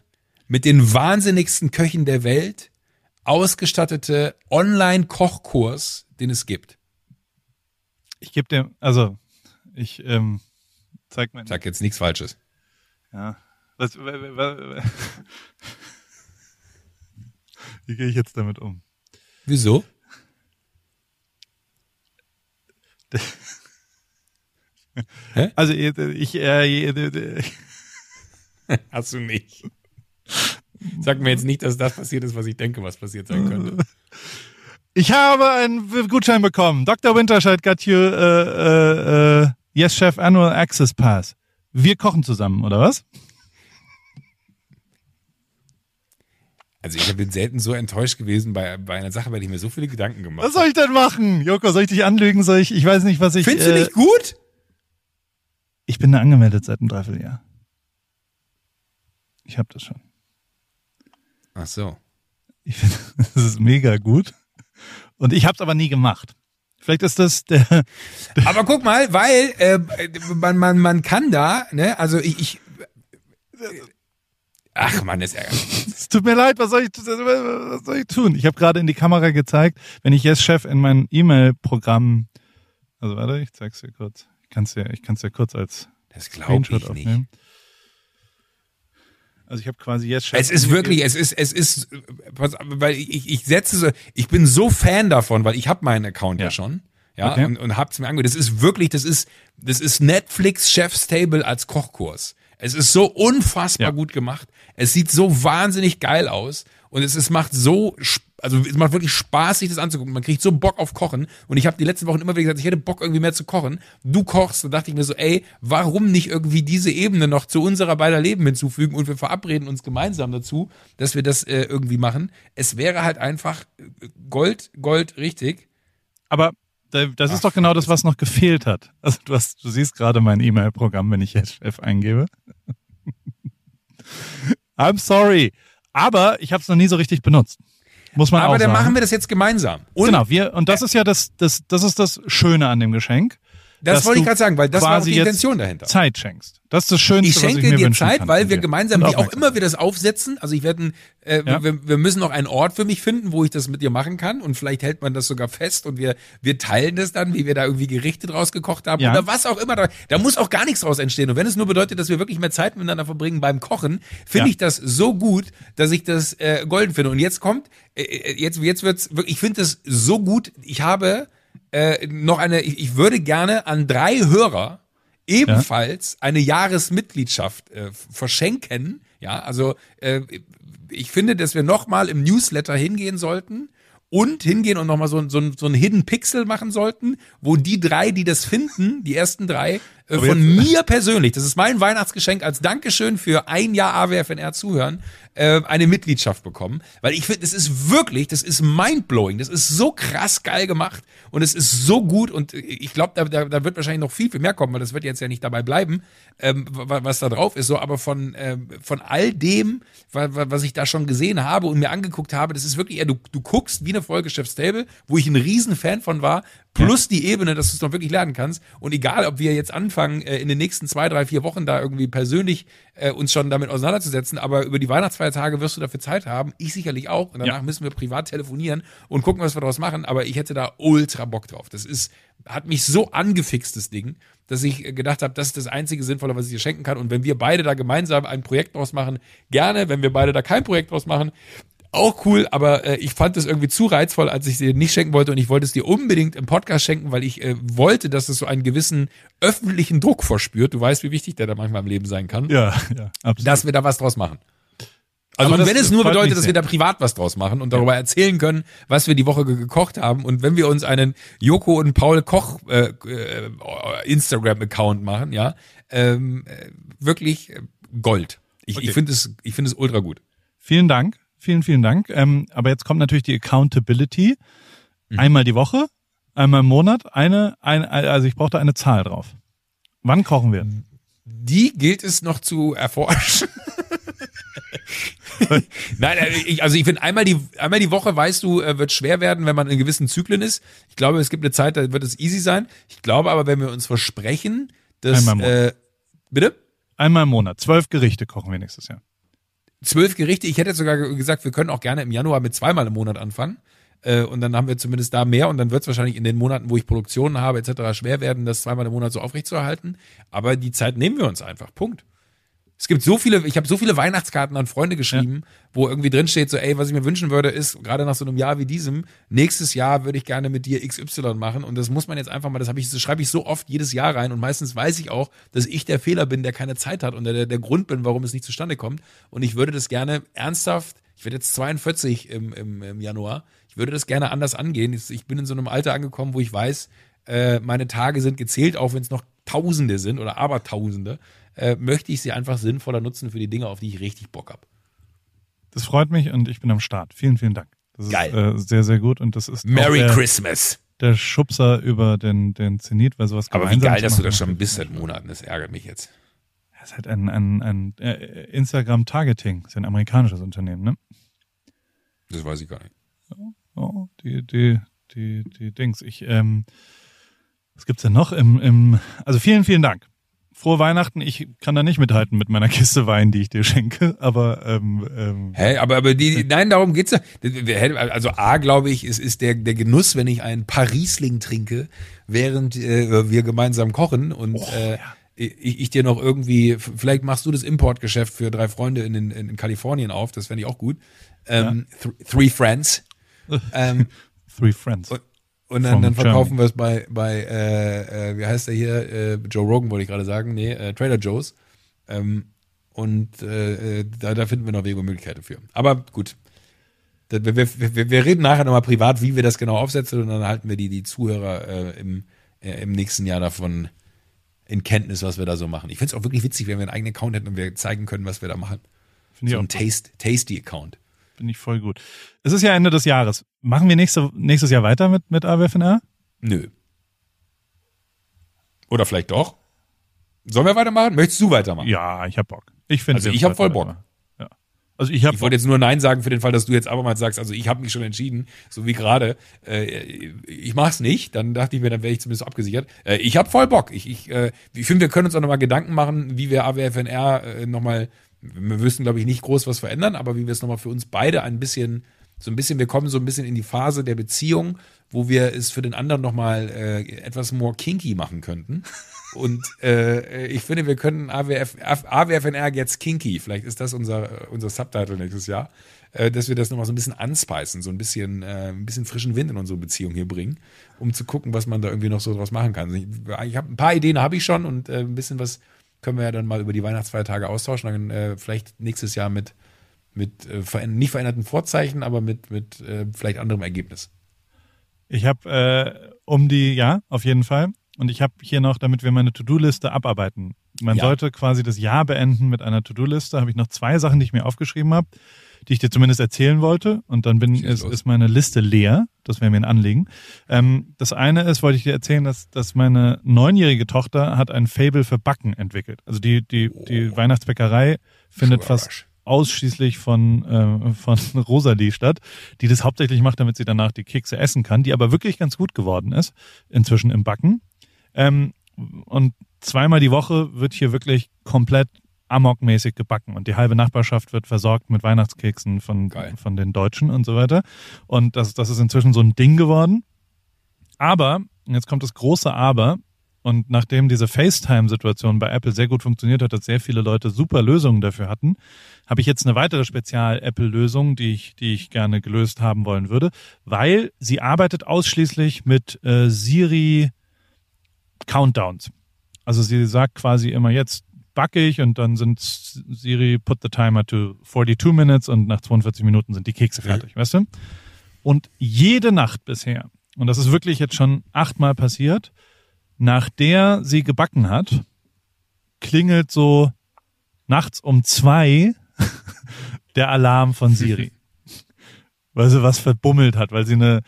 mit den wahnsinnigsten Köchen der Welt ausgestattete Online-Kochkurs, den es gibt. Ich gebe dir, also ich ähm, zeig mein, Sag jetzt nichts Falsches. ja. Was, wa- wa- wa- wa- Wie gehe ich jetzt damit um? Wieso? Also ich, ich äh, Hast du nicht. Sag mir jetzt nicht, dass das passiert ist, was ich denke, was passiert sein könnte. Ich habe einen Gutschein bekommen. Dr. Winterscheid got you äh, äh, äh, Yes Chef Annual Access Pass. Wir kochen zusammen, oder was? Also ich bin selten so enttäuscht gewesen bei, bei einer Sache, bei der ich mir so viele Gedanken gemacht Was soll ich denn machen? Joko, soll ich dich anlügen? Soll ich, ich weiß nicht, was ich... Findest äh, du nicht gut? Ich bin da angemeldet seit einem Dreivierteljahr. Ich habe das schon. Ach so. Ich finde, das ist mega gut. Und ich habe es aber nie gemacht. Vielleicht ist das der... Aber guck mal, weil äh, man, man, man kann da, ne, also ich, ich Ach man, ist ärgerlich. Es tut mir leid, was soll ich, was soll ich tun? Ich habe gerade in die Kamera gezeigt, wenn ich Yes Chef in mein E-Mail-Programm... Also warte, ich zeig's dir kurz. Ich kann's dir, ich kann's dir kurz als Das glaube Screenshot ich nicht. aufnehmen. Also ich habe quasi Yes Chef... Es ist wirklich, es ist, es ist, weil ich, ich setze so, ich bin so Fan davon, weil ich habe meinen Account ja, Ja. schon, ja, Okay. und, und hab's mir angehört. Das ist wirklich, das ist, das ist Netflix Chef's Table als Kochkurs. Es ist so unfassbar Ja. gut gemacht. Es sieht so wahnsinnig geil aus und es, es macht so, also es macht wirklich Spaß, sich das anzugucken. Man kriegt so Bock auf Kochen. Und ich habe die letzten Wochen immer wieder gesagt, ich hätte Bock irgendwie mehr zu kochen. Du kochst, da dachte ich mir so, ey, warum nicht irgendwie diese Ebene noch zu unserer beider Leben hinzufügen und wir verabreden uns gemeinsam dazu, dass wir das äh, irgendwie machen. Es wäre halt einfach Gold, Gold richtig. Aber das ist Ach, doch genau das, was noch gefehlt hat. Also du hast, du siehst gerade mein E-Mail-Programm, wenn ich jetzt Chef eingebe. I'm sorry. Aber ich habe es noch nie so richtig benutzt. Muss man Aber auch dann machen wir das jetzt gemeinsam. Und genau, wir, und das ist ja das, das, das ist das Schöne an dem Geschenk. Das wollte ich gerade sagen, weil das war die Intention dahinter. Zeit schenkst. Das ist das Schönste, ich schenke was ich mir dir Zeit, kann weil wir gemeinsam, wie auch immer wir das aufsetzen, also ich werde, äh, ja. wir, wir müssen noch einen Ort für mich finden, wo ich das mit dir machen kann und vielleicht hält man das sogar fest und wir, wir teilen das dann, wie wir da irgendwie Gerichte draus gekocht haben ja. oder was auch immer. Da, da muss auch gar nichts draus entstehen und wenn es nur bedeutet, dass wir wirklich mehr Zeit miteinander verbringen beim Kochen, finde ja. ich das so gut, dass ich das äh, golden finde. Und jetzt kommt, äh, äh jetzt, jetzt wird's wirklich, ich finde das so gut, ich habe äh, noch eine, ich, ich würde gerne an drei Hörer ebenfalls ja? eine Jahresmitgliedschaft äh, verschenken. Ja, also äh, ich finde, dass wir nochmal im Newsletter hingehen sollten und hingehen und nochmal so, so, so ein Hidden Pixel machen sollten, wo die drei, die das finden, die ersten drei, äh, von mir persönlich, das ist mein Weihnachtsgeschenk als Dankeschön für ein Jahr AWFNR zuhören, äh, eine Mitgliedschaft bekommen. Weil ich finde, das ist wirklich, das ist mindblowing, das ist so krass geil gemacht und es ist so gut und ich glaube, da, da, da wird wahrscheinlich noch viel, viel mehr kommen, weil das wird jetzt ja nicht dabei bleiben, ähm, was da drauf ist, so, aber von, ähm, von all dem, was ich da schon gesehen habe und mir angeguckt habe, das ist wirklich, ja, du, du guckst wie eine Folge Chef's Table, wo ich ein riesen Fan von war, plus die Ebene, dass du es noch wirklich lernen kannst. Und egal, ob wir jetzt anfangen, äh, in den nächsten zwei, drei, vier Wochen da irgendwie persönlich äh, uns schon damit auseinanderzusetzen, aber über die Weihnachtsfeiertage wirst du dafür Zeit haben. Ich sicherlich auch. Und danach ja. müssen wir privat telefonieren und gucken, was wir daraus machen. Aber ich hätte da ultra Bock drauf. Das ist, hat mich so angefixt, das Ding, dass ich gedacht habe, das ist das einzige Sinnvolle, was ich dir schenken kann. Und wenn wir beide da gemeinsam ein Projekt draus machen, gerne. Wenn wir beide da kein Projekt draus machen, auch cool, aber äh, ich fand es irgendwie zu reizvoll, als ich sie dir nicht schenken wollte und ich wollte es dir unbedingt im Podcast schenken, weil ich äh, wollte, dass es so einen gewissen öffentlichen Druck verspürt. Du weißt, wie wichtig der da manchmal im Leben sein kann. Ja, ja, absolut. Dass wir da was draus machen. Also und wenn es nur bedeutet, dass wir da privat was draus machen und darüber ja. erzählen können, was wir die Woche gekocht haben und wenn wir uns einen Joko und Paul Koch äh, äh, Instagram-Account machen, ja, ähm, äh, wirklich Gold. Ich, okay. ich finde es, ich finde es ultra gut. Vielen Dank. Vielen, vielen Dank. Ähm, aber jetzt kommt natürlich die Accountability. Mhm. Einmal die Woche, einmal im Monat, eine, eine, also ich brauche da eine Zahl drauf. Wann kochen wir? Die gilt es noch zu erforschen. Nein, äh, ich, also ich finde, einmal die, einmal die Woche, weißt du, äh, wird schwer werden, wenn man in gewissen Zyklen ist. Ich glaube, es gibt eine Zeit, da wird es easy sein. Ich glaube aber, wenn wir uns versprechen, dass. Einmal im Monat. Äh, bitte? Einmal im Monat. Zwölf Gerichte kochen wir nächstes Jahr zwölf Gerichte. Ich hätte sogar gesagt, wir können auch gerne im Januar mit zweimal im Monat anfangen. Äh, und dann haben wir zumindest da mehr und dann wird es wahrscheinlich in den Monaten, wo ich Produktionen habe, etc. schwer werden, das zweimal im Monat so aufrechtzuerhalten. Aber die Zeit nehmen wir uns einfach. Punkt. Es gibt so viele, ich habe so viele Weihnachtskarten an Freunde geschrieben, ja. wo irgendwie drin steht, so, ey, was ich mir wünschen würde, ist, gerade nach so einem Jahr wie diesem, nächstes Jahr würde ich gerne mit dir XY machen. Und das muss man jetzt einfach mal, das habe ich, das schreibe ich so oft jedes Jahr rein und meistens weiß ich auch, dass ich der Fehler bin, der keine Zeit hat und der, der Grund bin, warum es nicht zustande kommt. Und ich würde das gerne ernsthaft, ich werde jetzt 42 im, im, im Januar, ich würde das gerne anders angehen. Ich bin in so einem Alter angekommen, wo ich weiß, äh, meine Tage sind gezählt, auch wenn es noch Tausende sind oder Abertausende äh, möchte ich sie einfach sinnvoller nutzen für die Dinge, auf die ich richtig Bock habe. Das freut mich und ich bin am Start. Vielen, vielen Dank. Das Geil. ist äh, sehr, sehr gut und das ist Merry der, Christmas. Der Schubser über den, den Zenit, weil sowas Aber wie geil, dass du das schon bist seit Monaten, das ärgert mich jetzt. Das ist halt ein, ein, ein äh, Instagram-Targeting, das ist ein amerikanisches Unternehmen, ne? Das weiß ich gar nicht. Oh, die, die, die, die Dings. Ich, ähm, was gibt's denn noch im, im, also vielen, vielen Dank frohe Weihnachten. Ich kann da nicht mithalten mit meiner Kiste Wein, die ich dir schenke, aber ähm, ähm, Hä, aber aber die nein, darum geht's ja. Also A, glaube ich, ist ist der der Genuss, wenn ich einen Parisling trinke, während äh, wir gemeinsam kochen und oh, äh, ja. ich, ich dir noch irgendwie, vielleicht machst du das Importgeschäft für drei Freunde in, in, in Kalifornien auf, das fände ich auch gut. Ähm, ja. th Three Friends. ähm, Three Friends. Und, und dann, dann verkaufen wir es bei, bei äh, äh, wie heißt der hier? Äh, Joe Rogan wollte ich gerade sagen. Nee, äh, Trader Joe's. Ähm, und äh, äh, da, da finden wir noch Wege und Möglichkeiten für. Aber gut. wir, wir, wir reden nachher nochmal privat, wie wir das genau aufsetzen und dann halten wir die, die Zuhörer äh, im, äh, im nächsten Jahr davon in Kenntnis, was wir da so machen. Ich finde es auch wirklich witzig, wenn wir einen eigenen Account hätten und wir zeigen können, was wir da machen. Finde ich so ein Taste, Tasty-Account. Finde ich voll gut. Es ist ja Ende des Jahres. Machen wir nächste, nächstes Jahr weiter mit, mit AWFNR? Nö. Oder vielleicht doch. Sollen wir weitermachen? Möchtest du weitermachen? Ja, ich hab Bock. Ich finde Also ich hab voll Bock. Ja. Also ich habe Ich wollte jetzt nur Nein sagen für den Fall, dass du jetzt abermals sagst, also ich habe mich schon entschieden, so wie gerade, äh, ich mach's nicht, dann dachte ich mir, dann wäre ich zumindest abgesichert. Äh, ich habe voll Bock. Ich, ich, äh, ich finde, wir können uns auch nochmal Gedanken machen, wie wir AWFNR äh, nochmal, wir müssen, glaube ich, nicht groß was verändern, aber wie wir es nochmal für uns beide ein bisschen, so ein bisschen, wir kommen so ein bisschen in die Phase der Beziehung, wo wir es für den anderen nochmal äh, etwas more kinky machen könnten. Und äh, ich finde, wir können AWF, AWFNR jetzt kinky. Vielleicht ist das unser, unser Subtitle nächstes Jahr, äh, dass wir das nochmal so ein bisschen anspeisen, so ein bisschen, äh, ein bisschen frischen Wind in unsere Beziehung hier bringen, um zu gucken, was man da irgendwie noch so draus machen kann. Ich, ich habe ein paar Ideen habe ich schon und äh, ein bisschen was können wir ja dann mal über die Weihnachtsfeiertage austauschen. Dann äh, vielleicht nächstes Jahr mit mit äh, nicht veränderten Vorzeichen, aber mit mit äh, vielleicht anderem Ergebnis. Ich habe äh, um die, ja, auf jeden Fall. Und ich habe hier noch, damit wir meine To-Do-Liste abarbeiten. Man Ja. sollte quasi das Jahr beenden mit einer To-Do-Liste. Habe ich noch zwei Sachen, die ich mir aufgeschrieben habe, die ich dir zumindest erzählen wollte. Und dann bin, ist, ist meine Liste leer. Das wäre mir ein Anliegen. Ähm, das eine ist, wollte ich dir erzählen, dass, dass meine neunjährige Tochter hat ein Fable für Backen entwickelt. Also die, die, die Weihnachtsbäckerei findet fast ausschließlich von, äh, von Rosalie statt, die das hauptsächlich macht, damit sie danach die Kekse essen kann, die aber wirklich ganz gut geworden ist, inzwischen im Backen. Ähm, und zweimal die Woche wird hier wirklich komplett amokmäßig gebacken und die halbe Nachbarschaft wird versorgt mit Weihnachtskeksen von, Geil. von den Deutschen und so weiter. Und das, das ist inzwischen so ein Ding geworden. Aber, jetzt kommt das große Aber, und nachdem diese FaceTime-Situation bei Apple sehr gut funktioniert hat, dass sehr viele Leute super Lösungen dafür hatten, habe ich jetzt eine weitere Spezial-Apple-Lösung, die ich, die ich gerne gelöst haben wollen würde, weil sie arbeitet ausschließlich mit äh, Siri Countdowns. Also sie sagt quasi immer jetzt backe ich und dann sind Siri put the timer to 42 minutes und nach 42 Minuten sind die Kekse fertig, weißt du? Und jede Nacht bisher, und das ist wirklich jetzt schon achtmal passiert, nach der sie gebacken hat, klingelt so nachts um zwei der Alarm von Siri. weil sie was verbummelt hat, weil sie eine,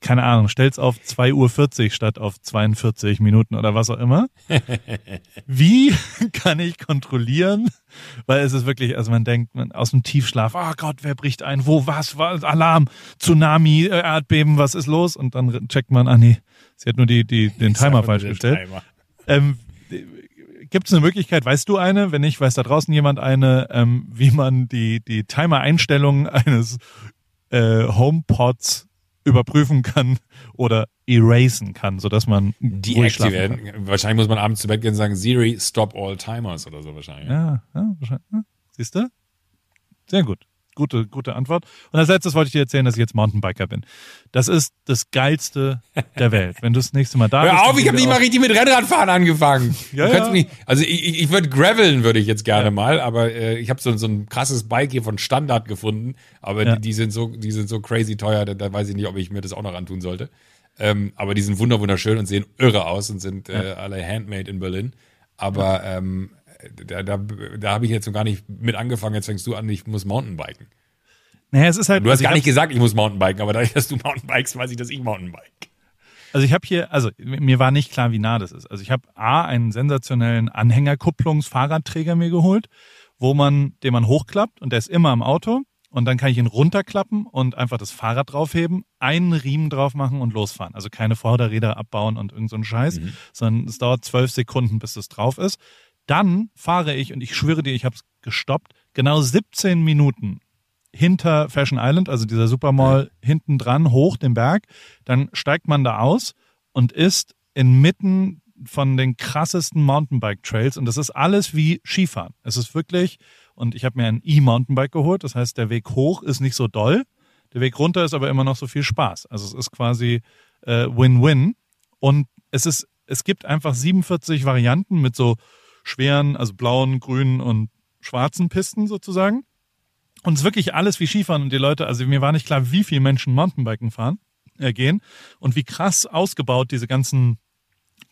keine Ahnung, stellt's auf 2.40 Uhr statt auf 42 Minuten oder was auch immer. Wie kann ich kontrollieren? Weil es ist wirklich, also man denkt man, aus dem Tiefschlaf, oh Gott, wer bricht ein? Wo, was, was, Alarm, Tsunami, äh, Erdbeben, was ist los? Und dann checkt man, ah nee, sie hat nur die, die, den Timer falsch gestellt. Ähm, Gibt es eine Möglichkeit, weißt du eine? Wenn nicht, weiß da draußen jemand eine, ähm, wie man die, die Timer-Einstellungen eines äh, HomePods überprüfen kann oder erasen kann, sodass man ruhig schlafen kann. Deaktivieren. Wahrscheinlich muss man abends zu Bett gehen und sagen, Siri, stop all timers oder so wahrscheinlich. Ja, ja, wahrscheinlich. Ja, Siehst du? Sehr gut. Gute, gute Antwort. Und als letztes wollte ich dir erzählen, dass ich jetzt Mountainbiker bin. Das ist das geilste der Welt. Wenn du das nächste Mal da bist. Hör auf, ich habe nicht mal richtig mit Rennradfahren angefangen. Ja, ja. Mich, also ich, ich, würde graveln, würde ich jetzt gerne mal, aber äh, ich habe so, so ein krasses Bike hier von Standard gefunden, aber Ja. die, die sind so, die sind so crazy teuer, da, da weiß ich nicht, ob ich mir das auch noch antun sollte. Ähm, aber die sind wunder wunderschön und sehen irre aus und sind äh, alle handmade in Berlin. Aber ähm, da, da, da habe ich jetzt noch gar nicht mit angefangen. Jetzt fängst du an, ich muss Mountainbiken. Naja, es ist halt. Du hast also gar nicht gesagt, ich muss Mountainbiken, aber dadurch, dass du Mountainbikes, weiß ich, dass ich Mountainbike. Also ich habe hier, also mir war nicht klar, wie nah das ist. Also ich habe A, einen sensationellen Anhängerkupplungs-Fahrradträger mir geholt, wo man, den man hochklappt und der ist immer im Auto und dann kann ich ihn runterklappen und einfach das Fahrrad draufheben, einen Riemen drauf machen und losfahren. Also keine Vorderräder abbauen und irgend so ein Scheiß, sondern es dauert zwölf Sekunden, bis es drauf ist. Dann fahre ich, und ich schwöre dir, ich habe es gestoppt, genau 17 Minuten hinter Fashion Island, also dieser Supermall hinten dran, hoch den Berg. Dann steigt man da aus und ist inmitten von den krassesten Mountainbike-Trails und das ist alles wie Skifahren. Es ist wirklich, und ich habe mir ein E-Mountainbike geholt, das heißt, der Weg hoch ist nicht so doll, der Weg runter ist aber immer noch so viel Spaß. Also es ist quasi äh, Win-Win und es ist, es gibt einfach 47 Varianten mit so schweren, also blauen, grünen und schwarzen Pisten sozusagen. Und es ist wirklich alles wie Skifahren. Und die Leute, also mir war nicht klar, wie viele Menschen Mountainbiken fahren, äh, gehen und wie krass ausgebaut diese ganzen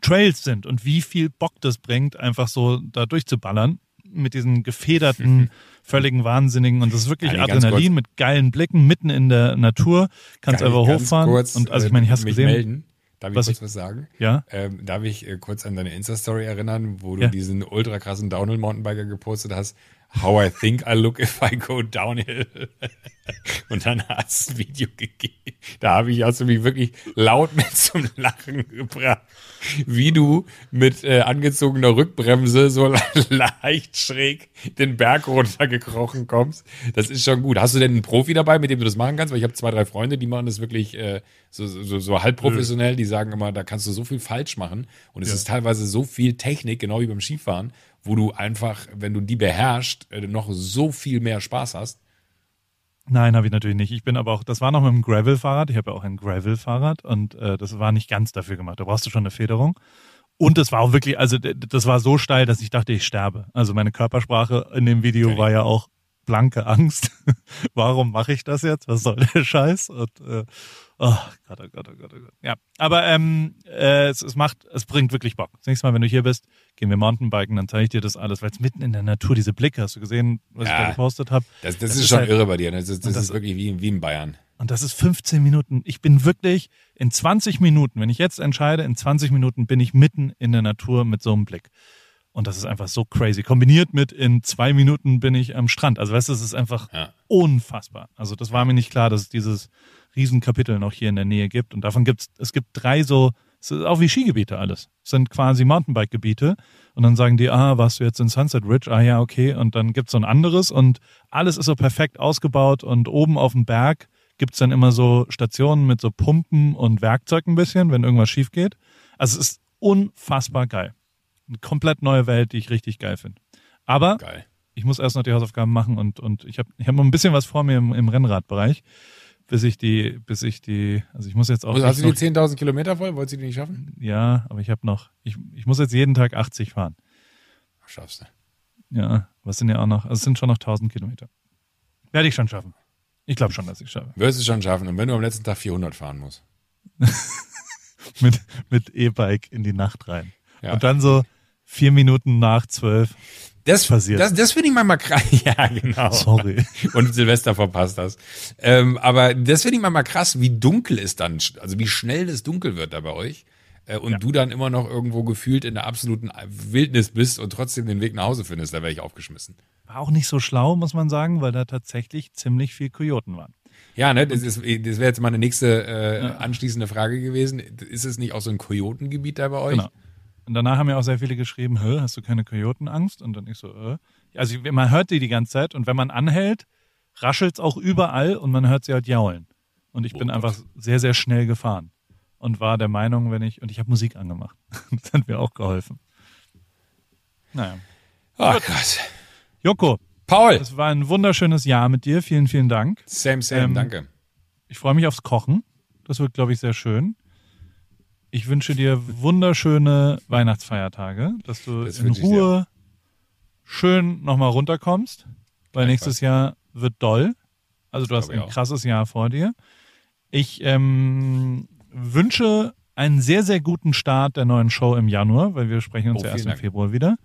Trails sind und wie viel Bock das bringt, einfach so da durchzuballern mit diesen gefederten, völligen Wahnsinnigen und das ist wirklich ganz Adrenalin mit geilen Blicken mitten in der Natur, kannst Kann ich einfach hochfahren und also ich äh, meine, ich hast gesehen, Melden? Darf ich was kurz ich- was sagen? ja, Ähm, darf ich äh, kurz an deine Insta-Story erinnern, wo du Ja. diesen ultra krassen Downhill-Mountainbiker gepostet hast? How I think I look if I go downhill. Und dann hast du ein Video gegeben. Da habe ich also mich wirklich laut mit zum Lachen gebracht, wie du mit äh, angezogener Rückbremse so leicht schräg den Berg runtergekrochen kommst. Das ist schon gut. Hast du denn einen Profi dabei, mit dem du das machen kannst? Weil ich habe zwei, drei Freunde, die machen das wirklich äh, so, so, so halb professionell. Die sagen immer, da kannst du so viel falsch machen. Und es Ja. ist teilweise so viel Technik, genau wie beim Skifahren, wo du einfach, wenn du die beherrschst, äh, noch so viel mehr Spaß hast. Nein, habe ich natürlich nicht. Ich bin aber auch, das war noch mit dem Gravel-Fahrrad. Ich habe ja auch ein Gravel-Fahrrad und äh, das war nicht ganz dafür gemacht. Da brauchst du schon eine Federung. Und das war auch wirklich, also das war so steil, dass ich dachte, ich sterbe. Also meine Körpersprache in dem Video Okay. war ja auch blanke Angst. Warum mache ich das jetzt? Was soll der Scheiß? Und äh, oh Gott, oh Gott, oh Gott, oh Gott. Ja, aber ähm, äh, es, es macht, es bringt wirklich Bock. Das nächste Mal, wenn du hier bist, gehen wir Mountainbiken, dann zeige ich dir das alles, weil es mitten in der Natur diese Blicke, hast du gesehen, was ich Ja. da gepostet habe? Das, das, Das ist, schon halt- irre bei dir. ne? Das, ist, das, das- ist wirklich wie, wie in Bayern. Und das ist 15 Minuten. Ich bin wirklich in 20 Minuten, wenn ich jetzt entscheide, in 20 Minuten bin ich mitten in der Natur mit so einem Blick. Und das ist einfach so crazy. Kombiniert mit in zwei Minuten bin ich am Strand. Also weißt du, es ist einfach Ja. unfassbar. Also das war mir nicht klar, dass es dieses Riesenkapitel noch hier in der Nähe gibt. Und davon gibt's, es gibt drei so, es ist auch wie Skigebiete alles. Es sind quasi Mountainbike-Gebiete. Und dann sagen die, ah, warst du jetzt in Sunset Ridge? Ah ja, okay. Und dann gibt's so ein anderes und alles ist so perfekt ausgebaut und oben auf dem Berg gibt's dann immer so Stationen mit so Pumpen und Werkzeug ein bisschen, wenn irgendwas schief geht. Also es ist unfassbar geil. Eine komplett neue Welt, die ich richtig geil finde. Aber Geil. ich muss erst noch die Hausaufgaben machen und, und ich habe ich hab noch ein bisschen was vor mir im, im Rennradbereich, bis ich die, bis ich die, also ich muss jetzt auch. Also hast du die noch, 10.000 Kilometer voll? Wolltest du die nicht schaffen? ja, aber ich habe noch, ich, ich muss jetzt jeden Tag 80 fahren. Schaffst du. Ja, was sind ja auch noch, also es sind schon noch 1000 Kilometer. Werde ich schon schaffen. Ich glaube schon, dass ich schaffe. Wirst du schon schaffen. Und wenn du am letzten Tag 400 fahren musst. Mit, mit E-Bike in die Nacht rein. Ja. Und dann so vier Minuten nach zwölf. Das passiert. Das, das finde ich manchmal krass. Ja, genau. Sorry. Und Silvester verpasst hast. Ähm, aber das finde ich manchmal krass, wie dunkel es dann, also wie schnell es dunkel wird da bei euch. Äh, und du dann immer noch irgendwo gefühlt in der absoluten Wildnis bist und trotzdem den Weg nach Hause findest. Da wäre ich aufgeschmissen. War auch nicht so schlau, muss man sagen, weil da tatsächlich ziemlich viel Kojoten waren. Ja, ne, das, ist, das wäre jetzt meine nächste äh, anschließende Frage gewesen. Ist es nicht auch so ein Kojotengebiet da bei euch? Genau. Und danach haben ja auch sehr viele geschrieben, hast du keine Kojotenangst? Und dann ich so, äh. Also man hört die die ganze Zeit und wenn man anhält, raschelt's auch überall und man hört sie halt jaulen. Und ich Oh bin Gott. einfach sehr, sehr schnell gefahren und war der Meinung, wenn ich, und ich habe Musik angemacht. Das hat mir auch geholfen. Naja. Ah, krass. Joko, Paul, es war ein wunderschönes Jahr mit dir. Vielen, vielen Dank. same, same, Ähm, danke. Ich freue mich aufs Kochen. Das wird, glaube ich, sehr schön. Ich wünsche dir wunderschöne Weihnachtsfeiertage, dass du Das in Ruhe schön nochmal runterkommst, weil nächstes Jahr wird doll. Also du hast ein krasses Jahr vor dir. Ich ähm, wünsche einen sehr, sehr guten Start der neuen Show im Januar, weil wir sprechen uns Oh, ja erst vielen im Dank. Februar wieder.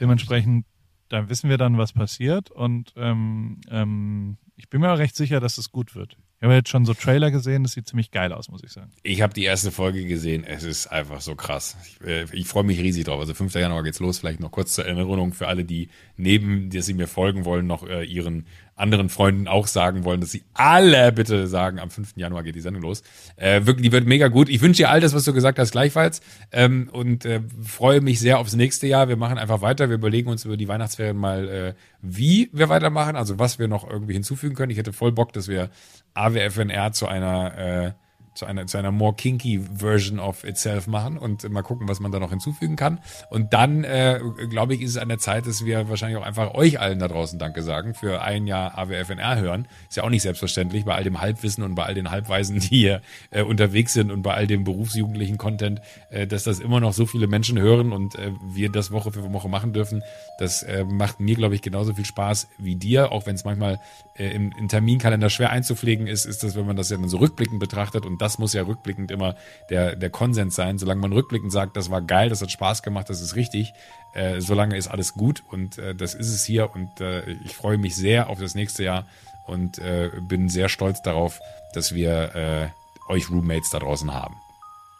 Dementsprechend, da wissen wir dann, was passiert und ähm, ähm, ich bin mir auch recht sicher, dass es gut wird. Ich habe jetzt schon so Trailer gesehen, das sieht ziemlich geil aus, muss ich sagen. Ich habe die erste Folge gesehen. Es ist einfach so krass. Ich, äh, ich freue mich riesig drauf. Also 5. Januar geht's los. Vielleicht noch kurz zur Erinnerung für alle, die neben, dass sie mir folgen wollen, noch äh, ihren anderen Freunden auch sagen wollen, dass sie alle bitte sagen, am 5. Januar geht die Sendung los. Äh, wirklich, die wird mega gut. Ich wünsche dir all das, was du gesagt hast, gleichfalls. Ähm, und äh, freue mich sehr aufs nächste Jahr. Wir machen einfach weiter. Wir überlegen uns über die Weihnachtsferien mal, äh, wie wir weitermachen, also was wir noch irgendwie hinzufügen können. Ich hätte voll Bock, dass wir AWFNR zu einer äh, zu einer, zu einer more kinky Version of itself machen und mal gucken, was man da noch hinzufügen kann. Und dann, äh, glaube ich, ist es an der Zeit, dass wir wahrscheinlich auch einfach euch allen da draußen Danke sagen für ein Jahr AWFNR hören. Ist ja auch nicht selbstverständlich bei all dem Halbwissen und bei all den Halbweisen, die hier äh, unterwegs sind und bei all dem berufsjugendlichen Content, äh, dass das immer noch so viele Menschen hören und äh, wir das Woche für Woche machen dürfen. Das äh, macht mir, glaube ich, genauso viel Spaß wie dir, auch wenn es manchmal äh, im, im Terminkalender schwer einzupflegen ist, ist das, wenn man das ja dann so rückblickend betrachtet und das muss ja rückblickend immer der, der Konsens sein. Solange man rückblickend sagt, das war geil, das hat Spaß gemacht, das ist richtig, äh, solange ist alles gut und äh, das ist es hier und äh, ich freue mich sehr auf das nächste Jahr und äh, bin sehr stolz darauf, dass wir äh, euch Roommates da draußen haben.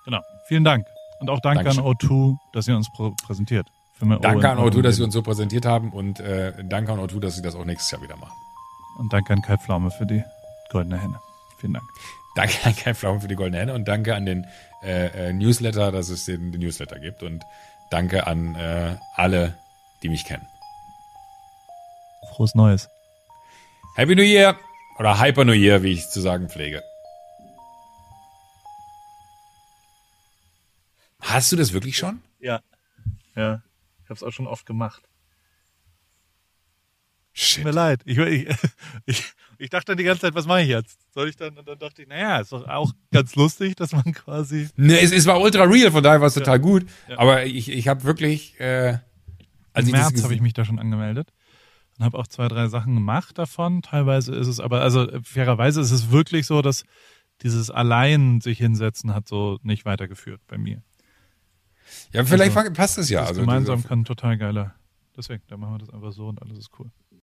Genau. Vielen Dank. Und auch danke Dankeschön. an O2, dass ihr uns prä- präsentiert. Danke an Owen- O2, dass sie uns so präsentiert haben und äh, danke an O2, dass sie das auch nächstes Jahr wieder machen. Und danke an Kai Pflaume für die goldene Henne. Vielen Dank. Danke an Kai Pflaume für die Goldene Henne und danke an den äh, äh, Newsletter, dass es den, den Newsletter gibt und danke an äh, alle, die mich kennen. Frohes Neues. Happy New Year oder Hyper New Year, wie ich zu sagen pflege. Hast du das wirklich schon? Ja. Ja. Ich habe es auch schon oft gemacht. Tut Shit. mir leid. Ich, ich, ich, ich dachte dann die ganze Zeit, was mache ich jetzt? Soll ich dann? Und dann dachte ich, naja, ist doch auch ganz lustig, dass man quasi. Ne, es, es war ultra real, von daher war es total gut. Ja. Aber ich, ich habe wirklich, äh, als Im März habe ich mich da schon angemeldet und habe auch zwei, drei Sachen gemacht davon. Teilweise ist es, aber also äh, fairerweise ist es wirklich so, dass dieses allein sich hinsetzen hat so nicht weitergeführt bei mir. ja, vielleicht also, passt es ja. das Also, gemeinsam kann total geiler. Deswegen, da machen wir das einfach so und alles ist cool.